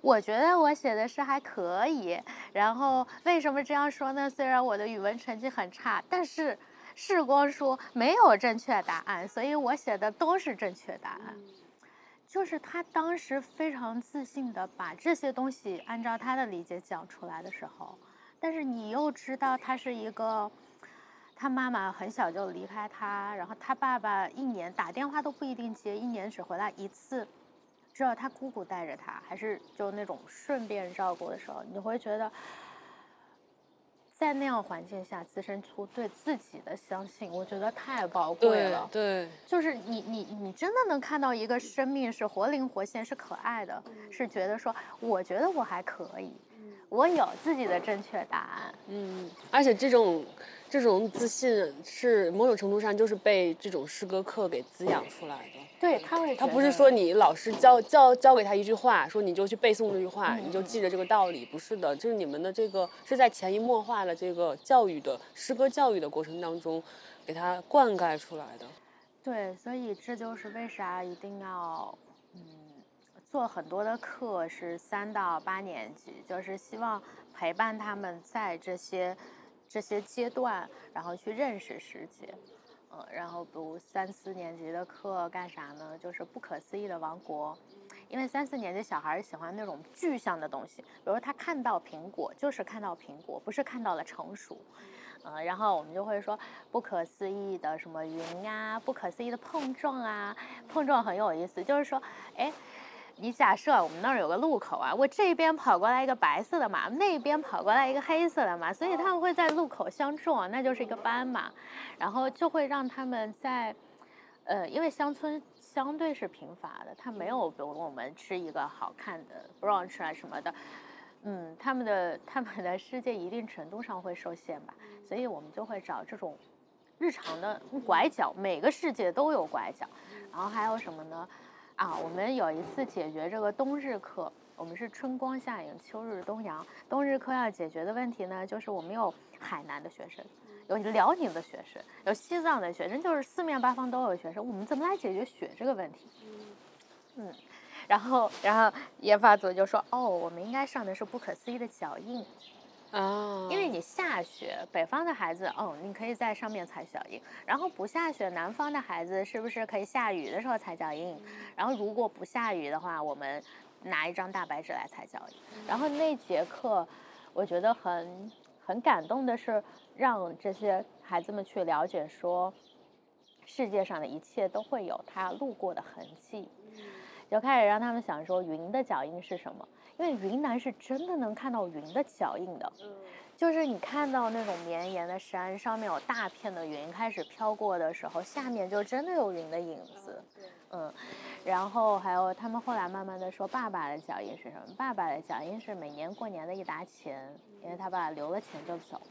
我觉得我写的诗还可以，然后为什么这样说呢？虽然我的语文成绩很差，但是世光说没有正确答案，所以我写的都是正确答案。就是他当时非常自信的把这些东西按照他的理解讲出来的时候，但是你又知道他是一个，他妈妈很小就离开他，然后他爸爸一年打电话都不一定接，一年只回来一次。知道他姑姑带着他，还是就那种顺便照顾的时候，你会觉得，在那样环境下滋生出对自己的相信，我觉得太宝贵了。对，就是你你你真的能看到一个生命是活灵活现，是可爱的，是觉得说，我觉得我还可以，我有自己的正确答案。嗯，而且这种。这种自信是某种程度上就是被这种诗歌课给滋养出来的。对他会，他不是说你老师教教教给他一句话，说你就去背诵这句话，你就记着这个道理，不是的，就是你们的这个是在潜移默化的这个教育的诗歌教育的过程当中，给他灌溉出来的。对，所以这就是为啥一定要嗯做很多的课，是三到八年级，就是希望陪伴他们在这些。这些阶段，然后去认识世界，嗯，然后读三四年级的课干啥呢？就是不可思议的王国，因为三四年级小孩喜欢那种具象的东西，比如他看到苹果就是看到苹果，不是看到了成熟，嗯，然后我们就会说不可思议的什么云呀，不可思议的碰撞啊，碰撞很有意思，就是说，哎。你假设我们那儿有个路口啊，我这边跑过来一个白色的马，那边跑过来一个黑色的马，所以他们会在路口相撞，那就是一个斑马，然后就会让他们在，呃，因为乡村相对是贫乏的，他没有比如我们吃一个好看的 brunch 啊什么的，嗯，他们的他们的世界一定程度上会受限吧，所以我们就会找这种日常的拐角，每个世界都有拐角，然后还有什么呢？啊，我们有一次解决这个冬日课，我们是春光夏影，秋日东阳。冬日课要解决的问题呢，就是我们有海南的学生，有辽宁的学生，有西藏的学生，就是四面八方都有学生。我们怎么来解决雪这个问题？嗯，然后，然后研发组就说，哦，我们应该上的是不可思议的脚印。啊，因为你下雪，北方的孩子，哦，你可以在上面踩脚印，然后不下雪，南方的孩子是不是可以下雨的时候踩脚印？然后如果不下雨的话，我们拿一张大白纸来踩脚印。然后那节课，我觉得很很感动的是，让这些孩子们去了解说，世界上的一切都会有他路过的痕迹，就开始让他们想说，云的脚印是什么？因为云南是真的能看到云的脚印的，就是你看到那种绵延的山上面有大片的云开始飘过的时候，下面就真的有云的影子，嗯，然后还有他们后来慢慢的说，爸爸的脚印是什么？爸爸的脚印是每年过年的一沓钱，因为他爸留了钱就走，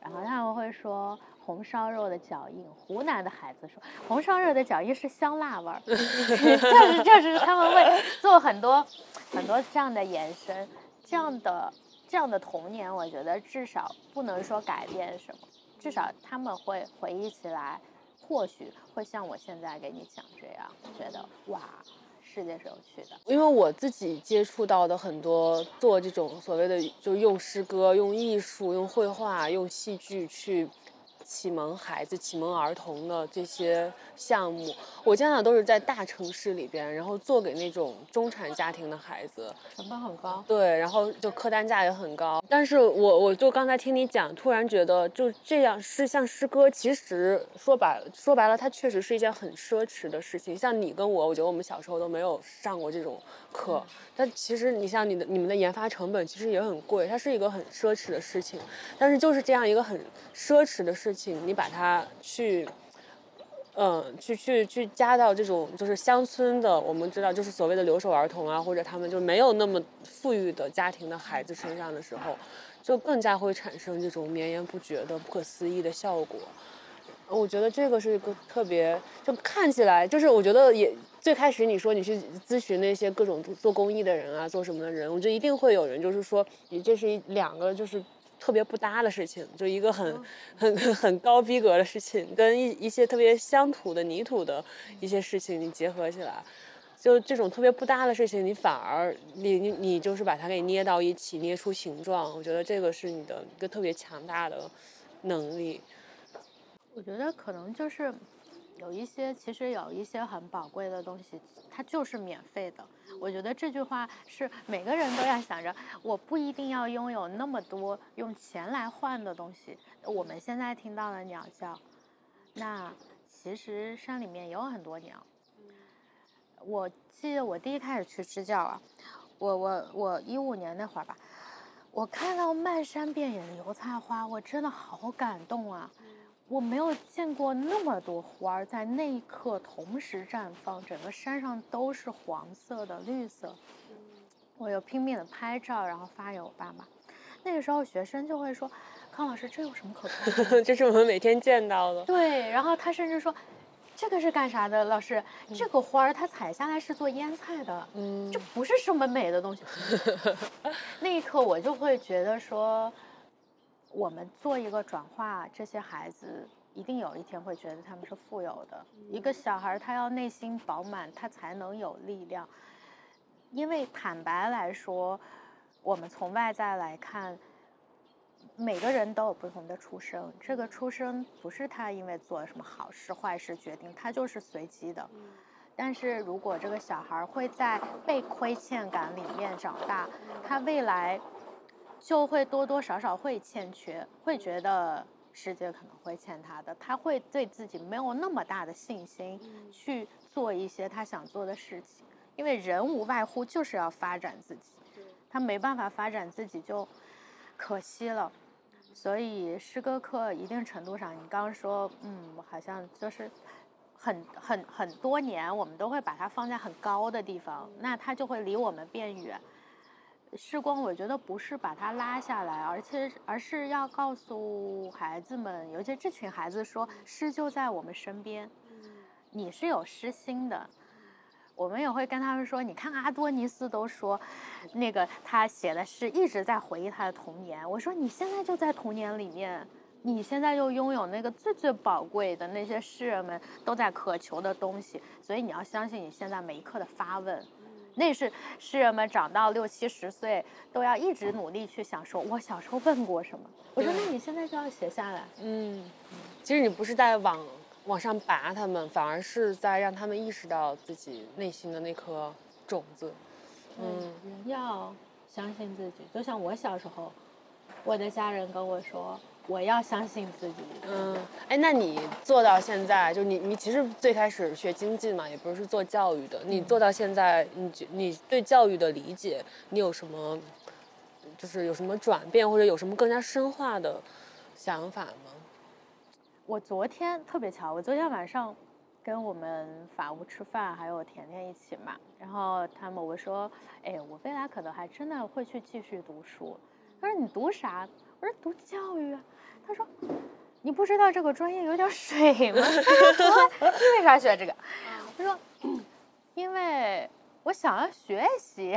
然后他们会说红烧肉的脚印，湖南的孩子说红烧肉的脚印是香辣味儿，就是就是他们会做很多。很多这样的延伸，这样的这样的童年，我觉得至少不能说改变什么，至少他们会回忆起来，或许会像我现在给你讲这样，觉得哇，世界是有趣的。因为我自己接触到的很多做这种所谓的，就用诗歌、用艺术、用绘画、用戏剧去。启蒙孩子、启蒙儿童的这些项目，我见到都是在大城市里边，然后做给那种中产家庭的孩子，成本很高。对，然后就客单价也很高。但是我我就刚才听你讲，突然觉得就这样是像诗歌，其实说白说白了，它确实是一件很奢侈的事情。像你跟我，我觉得我们小时候都没有上过这种课。但其实你像你的你们的研发成本其实也很贵，它是一个很奢侈的事情。但是就是这样一个很奢侈的事情。你把它去，嗯，去去去加到这种就是乡村的，我们知道就是所谓的留守儿童啊，或者他们就没有那么富裕的家庭的孩子身上的时候，就更加会产生这种绵延不绝的不可思议的效果。我觉得这个是一个特别，就看起来就是我觉得也最开始你说你去咨询那些各种做公益的人啊，做什么的人，我觉得一定会有人就是说你这是一两个就是。特别不搭的事情，就一个很很 很高逼格的事情，跟一一些特别乡土的泥土的一些事情你结合起来，就这种特别不搭的事情，你反而你你你就是把它给捏到一起，捏出形状。我觉得这个是你的一个特别强大的能力。我觉得可能就是有一些，其实有一些很宝贵的东西，它就是免费的。我觉得这句话是每个人都要想着，我不一定要拥有那么多用钱来换的东西。我们现在听到的鸟叫，那其实山里面也有很多鸟。我记得我第一开始去支教啊，我我我一五年那会儿吧，我看到漫山遍野的油菜花，我真的好感动啊！我没有见过那么多花儿在那一刻同时绽放，整个山上都是黄色的、绿色。我又拼命的拍照，然后发给我爸妈。那个时候学生就会说：“康老师，这有什么可拍的？这是我们每天见到的。”对，然后他甚至说。这个是干啥的，老师？这个花儿它采下来是做腌菜的，嗯，这不是什么美的东西。那一刻我就会觉得说，我们做一个转化，这些孩子一定有一天会觉得他们是富有的。一个小孩他要内心饱满，他才能有力量。因为坦白来说，我们从外在来看。每个人都有不同的出生，这个出生不是他因为做了什么好事坏事决定，他就是随机的。但是如果这个小孩会在被亏欠感里面长大，他未来就会多多少少会欠缺，会觉得世界可能会欠他的，他会对自己没有那么大的信心去做一些他想做的事情。因为人无外乎就是要发展自己，他没办法发展自己就可惜了。所以诗歌课一定程度上，你刚刚说，嗯，好像就是很很很多年，我们都会把它放在很高的地方，那它就会离我们变远。诗光，我觉得不是把它拉下来，而且而是要告诉孩子们，尤其这群孩子说，诗就在我们身边，你是有诗心的。我们也会跟他们说，你看阿多尼斯都说，那个他写的诗一直在回忆他的童年。我说你现在就在童年里面，你现在又拥有那个最最宝贵的那些诗人们都在渴求的东西，所以你要相信你现在每一刻的发问，那是诗人们长到六七十岁都要一直努力去想，说我小时候问过什么。我说那你现在就要写下来。嗯，其实你不是在往。往上拔，他们反而是在让他们意识到自己内心的那颗种子。嗯，要相信自己。就像我小时候，我的家人跟我说，我要相信自己。嗯，哎，那你做到现在，就你你其实最开始学经济嘛，也不是做教育的。你做到现在，你你对教育的理解，你有什么，就是有什么转变，或者有什么更加深化的想法吗？我昨天特别巧，我昨天晚上跟我们法务吃饭，还有甜甜一起嘛。然后他们我说，哎，我未来可能还真的会去继续读书。他说你读啥？我说读教育啊。他说你不知道这个专业有点水吗？你为啥学这个？我说因为我想要学习。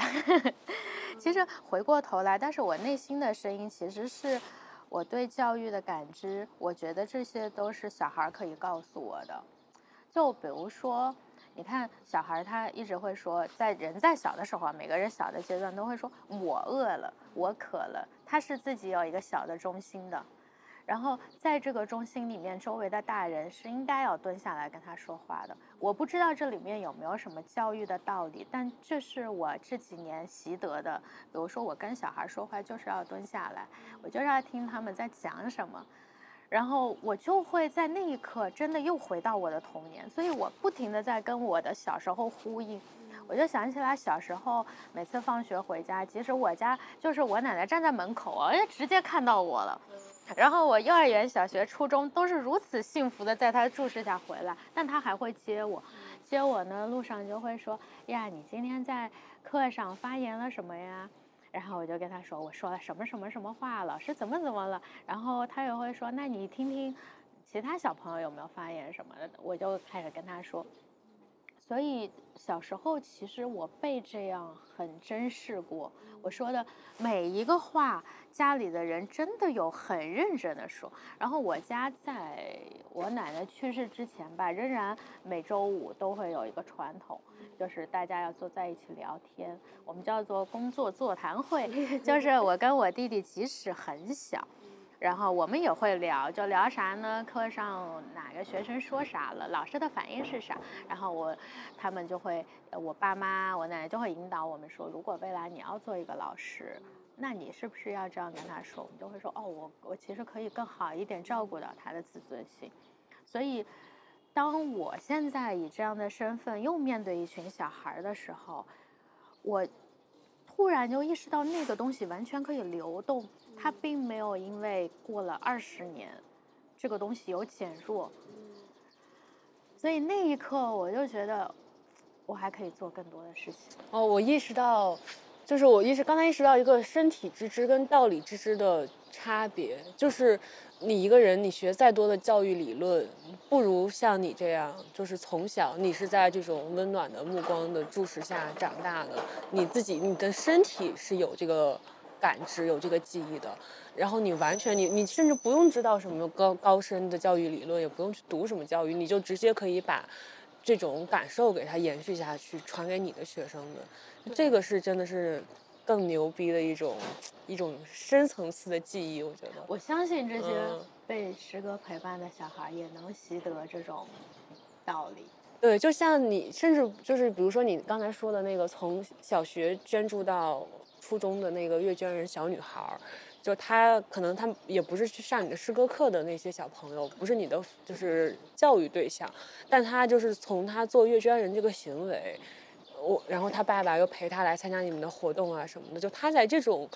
其实回过头来，但是我内心的声音其实是。我对教育的感知，我觉得这些都是小孩可以告诉我的。就比如说，你看小孩他一直会说，在人在小的时候，每个人小的阶段都会说“我饿了，我渴了”，他是自己有一个小的中心的。然后在这个中心里面，周围的大人是应该要蹲下来跟他说话的。我不知道这里面有没有什么教育的道理，但这是我这几年习得的。比如说，我跟小孩说话就是要蹲下来，我就是要听他们在讲什么，然后我就会在那一刻真的又回到我的童年。所以我不停的在跟我的小时候呼应。我就想起来小时候，每次放学回家，即使我家就是我奶奶站在门口，哎，直接看到我了。然后我幼儿园、小学、初中都是如此幸福的，在她注视下回来，但她还会接我，接我呢，路上就会说呀，你今天在课上发言了什么呀？然后我就跟他说，我说了什么什么什么话，老师怎么怎么了？然后他也会说，那你听听其他小朋友有没有发言什么的，我就开始跟他说。所以小时候其实我被这样很珍视过。我说的每一个话，家里的人真的有很认真的说。然后我家在我奶奶去世之前吧，仍然每周五都会有一个传统，就是大家要坐在一起聊天，我们叫做工作座谈会。就是我跟我弟弟，即使很小。然后我们也会聊，就聊啥呢？课上哪个学生说啥了，老师的反应是啥？然后我，他们就会，我爸妈、我奶奶就会引导我们说，如果未来你要做一个老师，那你是不是要这样跟他说？我们就会说，哦，我我其实可以更好一点照顾到他的自尊心。所以，当我现在以这样的身份又面对一群小孩的时候，我突然就意识到那个东西完全可以流动。它并没有因为过了二十年，这个东西有减弱，所以那一刻我就觉得，我还可以做更多的事情。哦，我意识到，就是我意识刚才意识到一个身体之知跟道理之知的差别，就是你一个人你学再多的教育理论，不如像你这样，就是从小你是在这种温暖的目光的注视下长大的，你自己你的身体是有这个。感知有这个记忆的，然后你完全你你甚至不用知道什么高高深的教育理论，也不用去读什么教育，你就直接可以把这种感受给它延续下去，传给你的学生们。这个是真的是更牛逼的一种一种深层次的记忆，我觉得。我相信这些被诗歌陪伴的小孩也能习得这种道理。对，就像你，甚至就是比如说你刚才说的那个，从小学捐助到。初中的那个阅捐人小女孩儿，就她可能她也不是去上你的诗歌课的那些小朋友，不是你的就是教育对象，但她就是从她做阅捐人这个行为，我然后她爸爸又陪她来参加你们的活动啊什么的，就她在这种，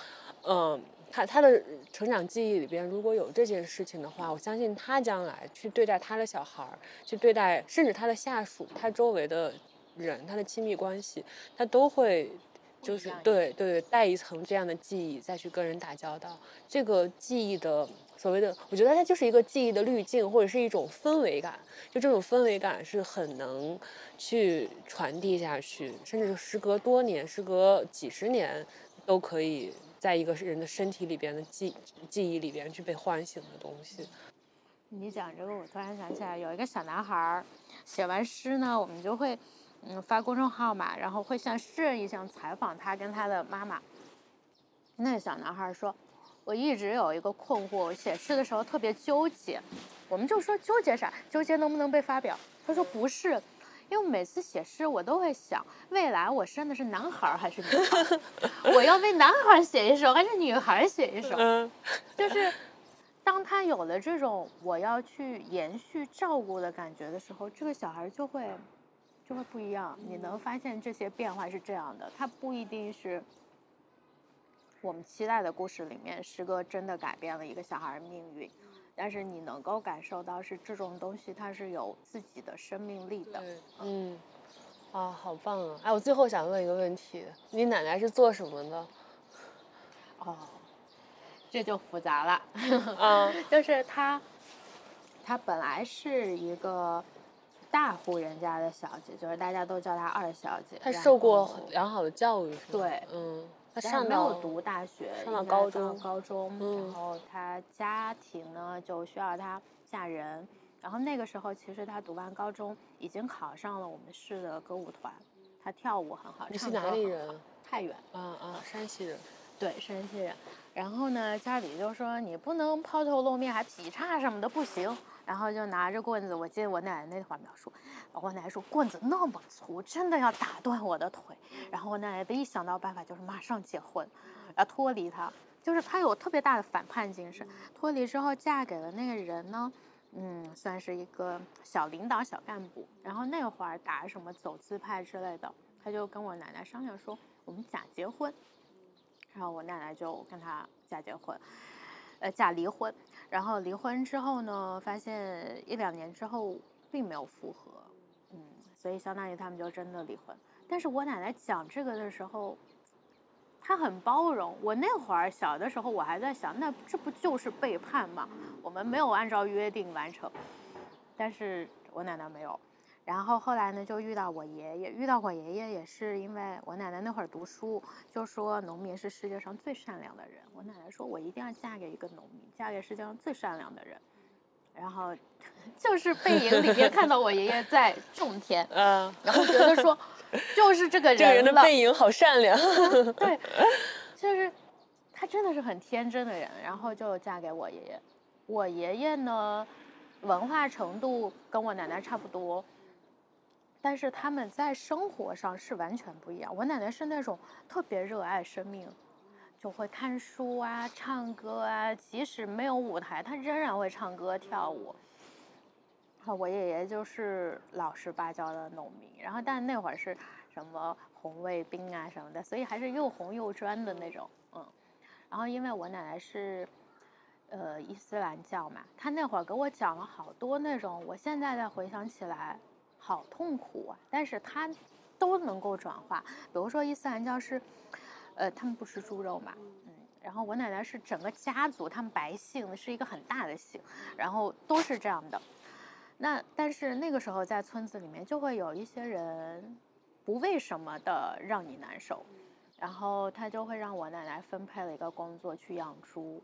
嗯，她她的成长记忆里边如果有这件事情的话，我相信她将来去对待她的小孩儿，去对待甚至她的下属，她周围的人，她的亲密关系，她都会。就是对对，带一层这样的记忆再去跟人打交道，这个记忆的所谓的，我觉得它就是一个记忆的滤镜，或者是一种氛围感。就这种氛围感是很能去传递下去，甚至是时隔多年、时隔几十年，都可以在一个人的身体里边的记记忆里边去被唤醒的东西。你讲这个，我突然想起来，有一个小男孩写完诗呢，我们就会。嗯，发公众号嘛，然后会像诗人一样采访他跟他的妈妈。那个小男孩说：“我一直有一个困惑，我写诗的时候特别纠结。”我们就说：“纠结啥？纠结能不能被发表？”他说：“不是，因为每次写诗，我都会想，未来我生的是男孩还是女孩？我要为男孩写一首还是女孩写一首？就是当他有了这种我要去延续照顾的感觉的时候，这个小孩就会。”就会不一样，你能发现这些变化是这样的，它不一定是我们期待的故事里面诗歌真的改变了一个小孩命运，但是你能够感受到是这种东西它是有自己的生命力的。嗯，啊，好棒啊！哎，我最后想问一个问题，你奶奶是做什么的？哦，这就复杂了。嗯，就是她，她本来是一个。大户人家的小姐，就是大家都叫她二小姐。她受过良好的教育，是对，嗯，她上没有读大学，上了高中，高中，然后她家庭呢就需要她嫁人，然后那个时候其实她读完高中已经考上了我们市的歌舞团，她跳舞很好。你是哪里人？太原。啊啊，山西人。对，山西人。然后呢，家里就说你不能抛头露面，还劈叉什么的不行。然后就拿着棍子，我记得我奶奶那会儿描述，我奶奶说棍子那么粗，真的要打断我的腿。然后我奶奶的一想到办法就是马上结婚，要脱离他，就是她有特别大的反叛精神。脱离之后嫁给了那个人呢，嗯，算是一个小领导、小干部。然后那会儿打什么走资派之类的，他就跟我奶奶商量说，我们假结婚。然后我奶奶就跟他假结婚，呃，假离婚。然后离婚之后呢，发现一两年之后并没有复合，嗯，所以相当于他们就真的离婚。但是我奶奶讲这个的时候，她很包容。我那会儿小的时候，我还在想，那这不就是背叛吗？我们没有按照约定完成。但是我奶奶没有。然后后来呢，就遇到我爷爷，遇到我爷爷也是因为我奶奶那会儿读书，就说农民是世界上最善良的人。我奶奶说，我一定要嫁给一个农民，嫁给世界上最善良的人。然后 就是背影里面看到我爷爷在种田，嗯，然后觉得说，就是这个人这个人的背影好善良。对，就是他真的是很天真的人，然后就嫁给我爷爷。我爷爷呢，文化程度跟我奶奶差不多，但是他们在生活上是完全不一样。我奶奶是那种特别热爱生命，就会看书啊、唱歌啊，即使没有舞台，她仍然会唱歌跳舞。我爷爷就是老实巴交的农民，然后但那会儿是什么红卫兵啊什么的，所以还是又红又专的那种，嗯。然后因为我奶奶是，呃，伊斯兰教嘛，她那会儿给我讲了好多那种，我现在再回想起来，好痛苦啊，但是他都能够转化。比如说伊斯兰教是，呃，他们不吃猪肉嘛，嗯。然后我奶奶是整个家族，他们白姓是一个很大的姓，然后都是这样的。那但是那个时候在村子里面就会有一些人不为什么的让你难受，然后他就会让我奶奶分配了一个工作去养猪，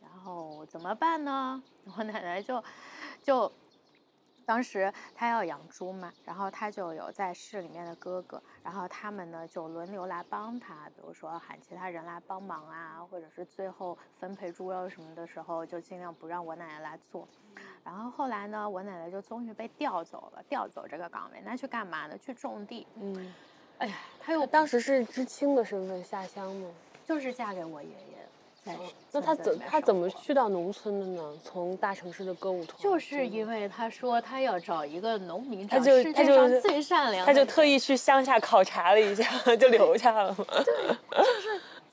然后怎么办呢？我奶奶就就当时他要养猪嘛，然后他就有在市里面的哥哥，然后他们呢就轮流来帮他，比如说喊其他人来帮忙啊，或者是最后分配猪肉什么的时候，就尽量不让我奶奶来做。然后后来呢，我奶奶就终于被调走了，调走这个岗位，那去干嘛呢？去种地。嗯，哎呀，她又当时是知青的身份下乡吗？就是嫁给我爷爷，在那他怎他怎么去到农村的呢？从大城市的歌舞团，就是因为他说他要找一个农民，他就世他就是界上最善良他就特意去乡下考察了一下，就留下了嘛。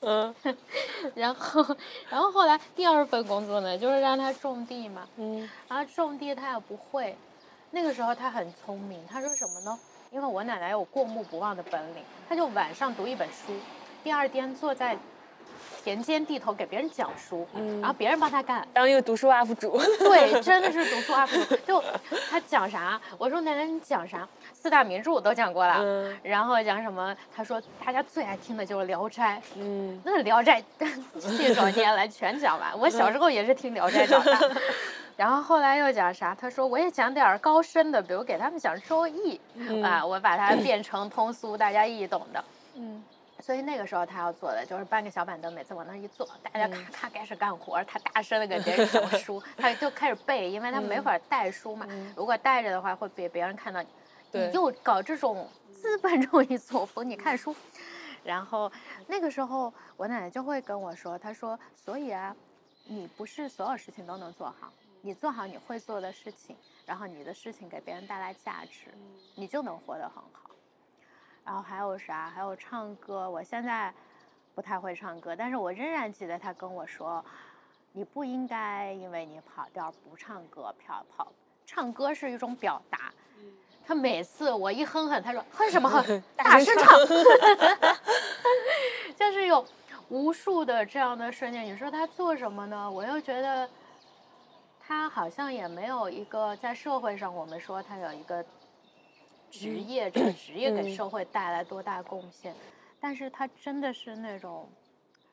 嗯 然后，然后后来第二份工作呢，就是让他种地嘛。嗯然后种地他也不会，那个时候他很聪明，他说什么呢？因为我奶奶有过目不忘的本领，他就晚上读一本书，第二天坐在田间地头给别人讲书，嗯然后别人帮他干。当一个读书 UP 主。对，真的是读书 UP 主。就 他讲啥，我说奶奶你讲啥？四大名著我都讲过了。嗯然后讲什么？他说大家最爱听的就是《聊斋》，嗯那《聊斋》信手拈来全讲完。我小时候也是听《聊斋》长大。然后后来又讲啥？他说我也讲点高深的，比如给他们讲《周易》啊，我把它变成通俗大家易懂的。嗯所以那个时候他要做的就是搬个小板凳，每次往那一坐，大家咔嗯。咔开始干活，他大声的给 别人讲书，他就开始背，因为他没法带书嘛，嗯。如果带着的话会被别人看到你，对。你又搞这种资本主义作风，你看书。然后那个时候我奶奶就会跟我说，她说，所以啊，你不是所有事情都能做好，你做好你会做的事情，然后你的事情给别人带来价值，你就能活得很好。然后还有啥？还有唱歌，我现在不太会唱歌，但是我仍然记得他跟我说，你不应该因为你跑调不唱歌，跑跑唱歌是一种表达。他每次我一哼哼，他说哼什么哼，大声唱，就是有无数的这样的瞬间。你说他做什么呢？我又觉得他好像也没有一个在社会上，我们说他有一个职业，这个职业给嗯社会带来多大贡献，但是他真的是那种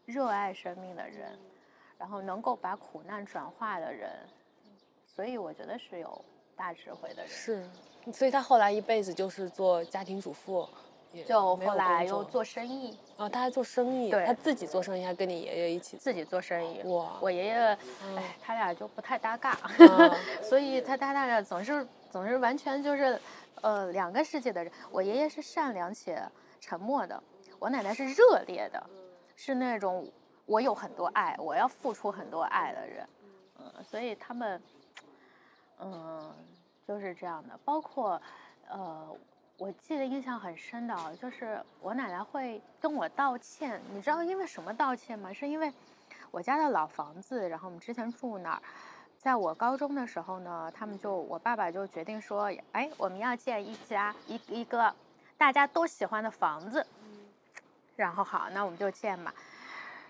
热爱生命的人，然后能够把苦难转化的人，所以我觉得是有大智慧的人。是，所以他后来一辈子就是做家庭主妇，就后来又做生意，啊，他还做生意，对他自己做生意，还跟你爷爷一起。自己做生意。哇我爷爷，哎，他俩就不太搭嘎，啊 所以他他俩总是总是完全就是，呃，两个世界的人。我爷爷是善良且沉默的，我奶奶是热烈的，是那种我有很多爱，我要付出很多爱的人。嗯，所以他们，嗯，就是这样的。包括，呃，我记得印象很深的啊，就是我奶奶会跟我道歉。你知道因为什么道歉吗？是因为我家的老房子，然后我们之前住那儿。在我高中的时候呢，他们就我爸爸就决定说，哎，我们要建一家一一个大家都喜欢的房子。然后好，那我们就建吧。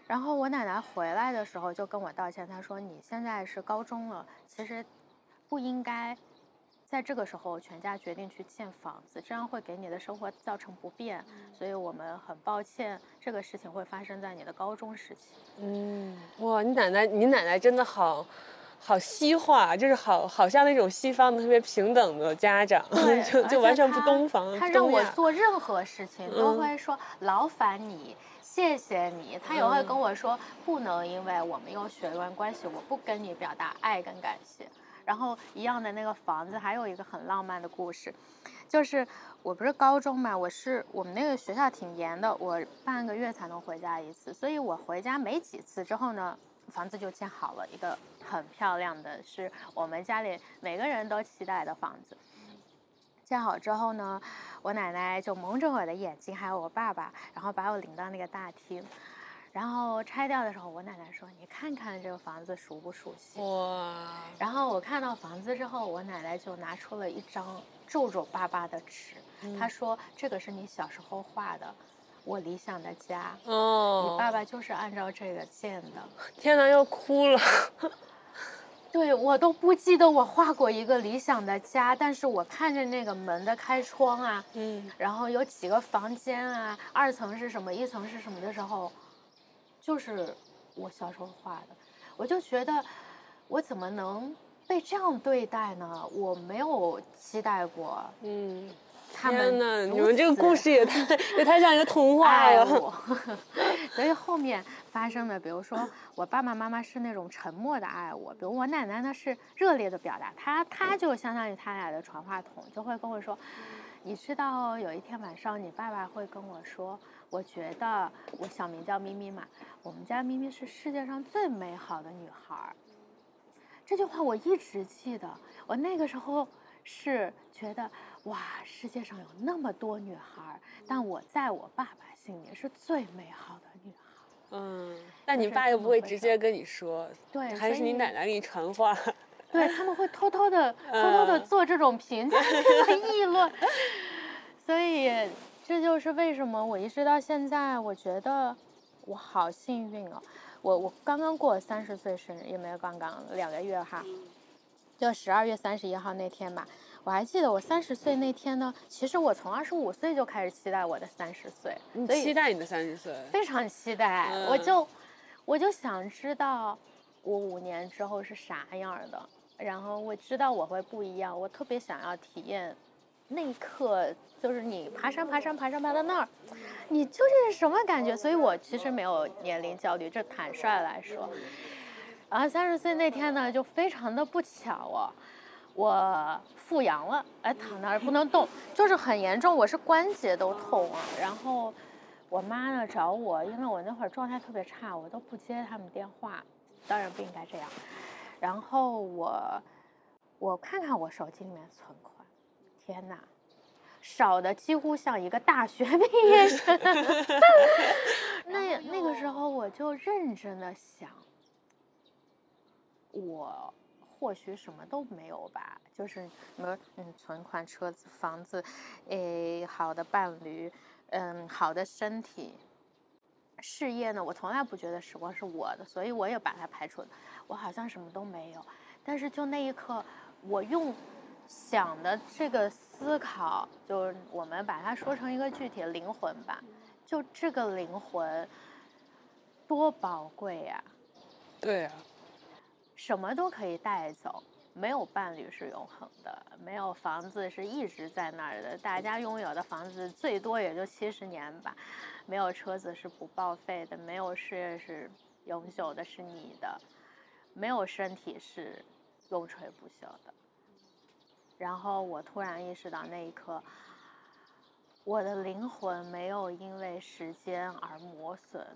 然后我奶奶回来的时候就跟我道歉，她说你现在是高中了，其实不应该在这个时候全家决定去建房子，这样会给你的生活造成不便，所以我们很抱歉，这个事情会发生在你的高中时期。嗯，哇，你奶奶，你奶奶真的好。好西化，就是好，好像那种西方的特别平等的家长，就就完全不东方。他让我做任何事情都会说劳烦你，谢谢你。他也会跟我说，不能因为我们有血缘关系，我不跟你表达爱跟感谢。然后一样的那个房子，还有一个很浪漫的故事，就是我不是高中嘛，我是我们那个学校挺严的，我半个月才能回家一次，所以我回家没几次之后呢。房子就建好了，一个很漂亮的，是我们家里每个人都期待的房子。建好之后呢，我奶奶就蒙着我的眼睛，还有我爸爸，然后把我领到那个大厅。然后拆掉的时候，我奶奶说：“你看看这个房子熟不熟悉？”哇！然后我看到房子之后，我奶奶就拿出了一张皱皱巴巴的纸，她说：“这个是你小时候画的。”我理想的家，哦，你爸爸就是按照这个建的。天哪，要哭了。对我都不记得我画过一个理想的家，但是我看着那个门的开窗啊，嗯，然后有几个房间啊，二层是什么，一层是什么的时候，就是我小时候画的，我就觉得我怎么能被这样对待呢？我没有期待过，嗯。天呐，你们这个故事也太也太像一个童话了。所以后面发生的，比如说我爸爸妈妈是那种沉默的爱我，比如我奶奶呢是热烈的表达，她她就相当于他俩的传话筒，就会跟我说，你知道有一天晚上你爸爸会跟我说，我觉得我小名叫咪咪嘛，我们家咪咪是世界上最美好的女孩。这句话我一直记得，我那个时候是觉得。哇，世界上有那么多女孩，但我在我爸爸心里是最美好的女孩。嗯，那你爸又不会直接跟你说，对，还是你奶奶给你传话。对他们会偷偷的、偷偷的做这种评价、议论。所以这就是为什么我一直到现在，我觉得我好幸运哦。我我刚刚过三十岁生日，也没有刚刚两个月哈，就十二月三十一号那天吧。我还记得我三十岁那天呢，其实我从二十五岁就开始期待我的三十岁，你期待你的三十岁，非常期待。我就，我就想知道我五年之后是啥样的，然后我知道我会不一样，我特别想要体验那一刻，就是你爬山爬山爬山爬到那儿，你究竟是什么感觉？所以我其实没有年龄焦虑，这坦率来说。然后三十岁那天呢，就非常的不巧哦。我复阳了，哎，躺那儿不能动，就是很严重，我是关节都痛啊。然后我妈呢找我，因为我那会儿状态特别差，我都不接他们电话，当然不应该这样。然后我我看看我手机里面存款，天哪，少的几乎像一个大学毕业生。那那个时候我就认真的想，我。或许什么都没有吧，就是什么嗯，存款、车子、房子，诶，好的伴侣，嗯，好的身体，事业呢？我从来不觉得时光是我的，所以我也把它排除了。我好像什么都没有，但是就那一刻，我用想的这个思考，就是我们把它说成一个具体的灵魂吧，就这个灵魂多宝贵呀！对呀。什么都可以带走，没有伴侣是永恒的，没有房子是一直在那儿的。大家拥有的房子最多也就七十年吧，没有车子是不报废的，没有事业是永久的，是你的，没有身体是永垂不朽的。然后我突然意识到，那一刻，我的灵魂没有因为时间而磨损。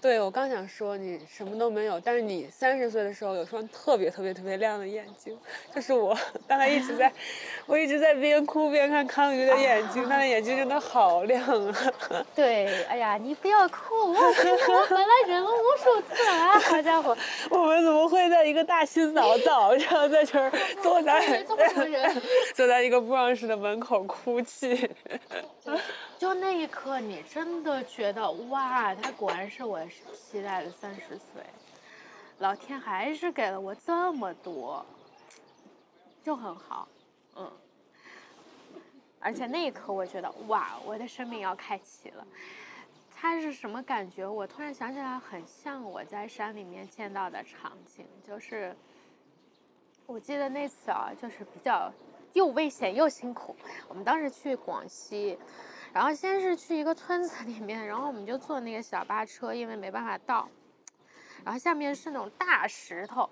对，我刚想说你什么都没有，但是你三十岁的时候有双特别特别特别亮的眼睛，就是我刚才一直在，我一直在边哭边看康瑜的眼睛，他的眼睛真的好亮啊！对，哎呀，你不要哭，我我本来忍了无数次了，好家伙，我们怎么会在一个大清早早上在这儿坐在坐在一个不让式的门口哭泣？就那一刻，你真的觉得哇，他果然是我期待的三十岁，老天还是给了我这么多，就很好，嗯。而且那一刻，我觉得哇，我的生命要开启了。它是什么感觉？我突然想起来，很像我在山里面见到的场景，就是我记得那次啊，就是比较又危险又辛苦。我们当时去广西，然后先是去一个村子里面，然后我们就坐那个小巴车，因为没办法到，然后下面是那种大石头，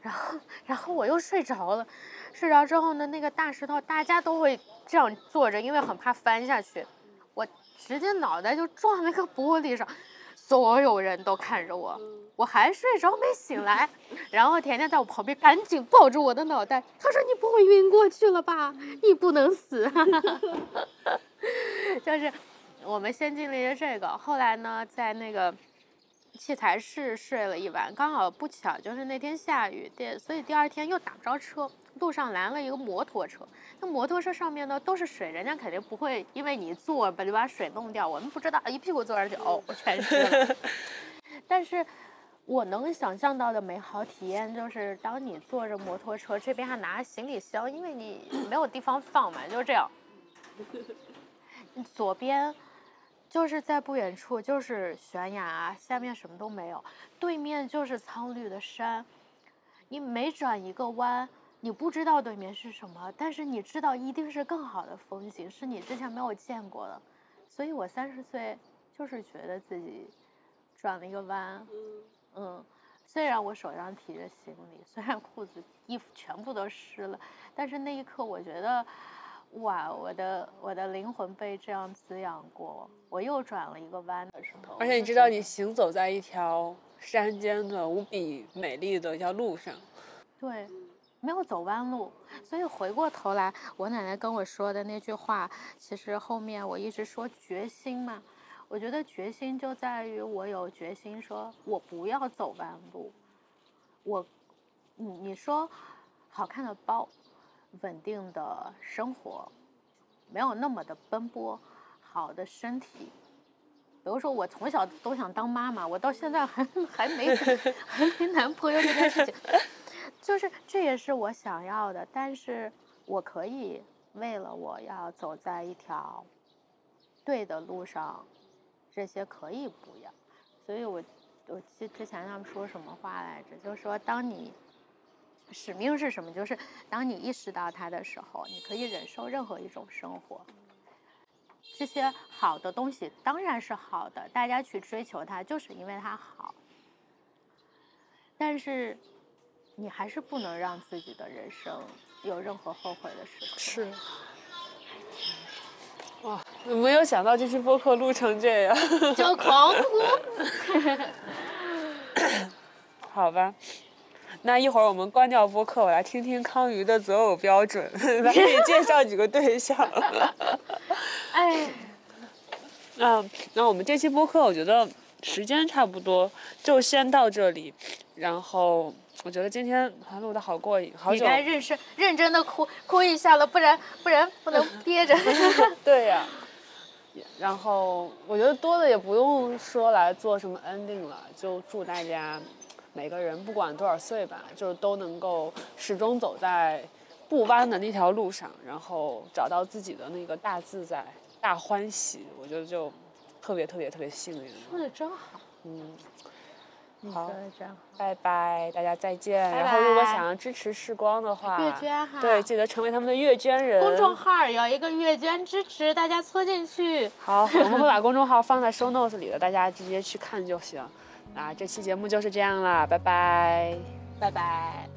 然后然后我又睡着了，睡着之后呢，那个大石头大家都会这样坐着，因为很怕翻下去。我直接脑袋就撞那个玻璃上，所有人都看着我，我还睡着没醒来，然后甜甜在我旁边赶紧抱住我的脑袋，她说你不会晕过去了吧？你不能死，就是我们先经历了这个，后来呢，在那个器材室睡了一晚，刚好不巧就是那天下雨，第所以第二天又打不着车。路上拦了一个摩托车，那摩托车上面呢都是水，人家肯定不会因为你坐把就把水弄掉。我们不知道，一屁股坐上去，哦，全湿了。但是，我能想象到的美好体验就是，当你坐着摩托车，这边还拿行李箱，因为你 没有地方放嘛，就是这样。左边就是在不远处就是悬崖，下面什么都没有，对面就是苍绿的山，你每转一个弯。你不知道对面是什么，但是你知道一定是更好的风景，是你之前没有见过的。所以我三十岁就是觉得自己转了一个弯，嗯，虽然我手上提着行李，虽然裤子衣服全部都湿了，但是那一刻我觉得，哇，我的我的灵魂被这样滋养过。我又转了一个弯的时候，而且你知道，你行走在一条山间的无比美丽的一条路上，对。没有走弯路，所以回过头来，我奶奶跟我说的那句话，其实后面我一直说决心嘛。我觉得决心就在于我有决心，说我不要走弯路。我，你你说，好看的包，稳定的生活，没有那么的奔波，好的身体。比如说我从小都想当妈妈，我到现在还 还没 还没男朋友这件事情。就是这也是我想要的，但是我可以为了我要走在一条对的路上，这些可以不要。所以我我记之前他们说什么话来着？就是说，当你使命是什么？就是当你意识到它的时候，你可以忍受任何一种生活。这些好的东西当然是好的，大家去追求它，就是因为它好。但是。你还是不能让自己的人生有任何后悔的时刻。是。哇，没有想到这期播客录成这样。就狂哭。好吧，那一会儿我们关掉播客，我来听听康瑜的择偶标准，来给你介绍几个对象。哎。嗯，那我们这期播客，我觉得时间差不多，就先到这里，然后。我觉得今天还录的好过瘾，好久。你该认真认真的哭哭一下了，不然不然不能 憋着。对呀。然后我觉得多的也不用说来做什么 ending 了，就祝大家每个人不管多少岁吧，就是都能够始终走在不弯的那条路上，然后找到自己的那个大自在、大欢喜。我觉得就特别特别特别幸运。说的真好。嗯。好，拜拜，大家再见。然后，如果想要支持时光的话，月捐哈，对，记得成为他们的月捐人。公众号有一个月捐支持，大家搓进去。好，我们会把公众号放在 show notes 里的，大家直接去看就行。那这期节目就是这样啦，拜拜，拜拜。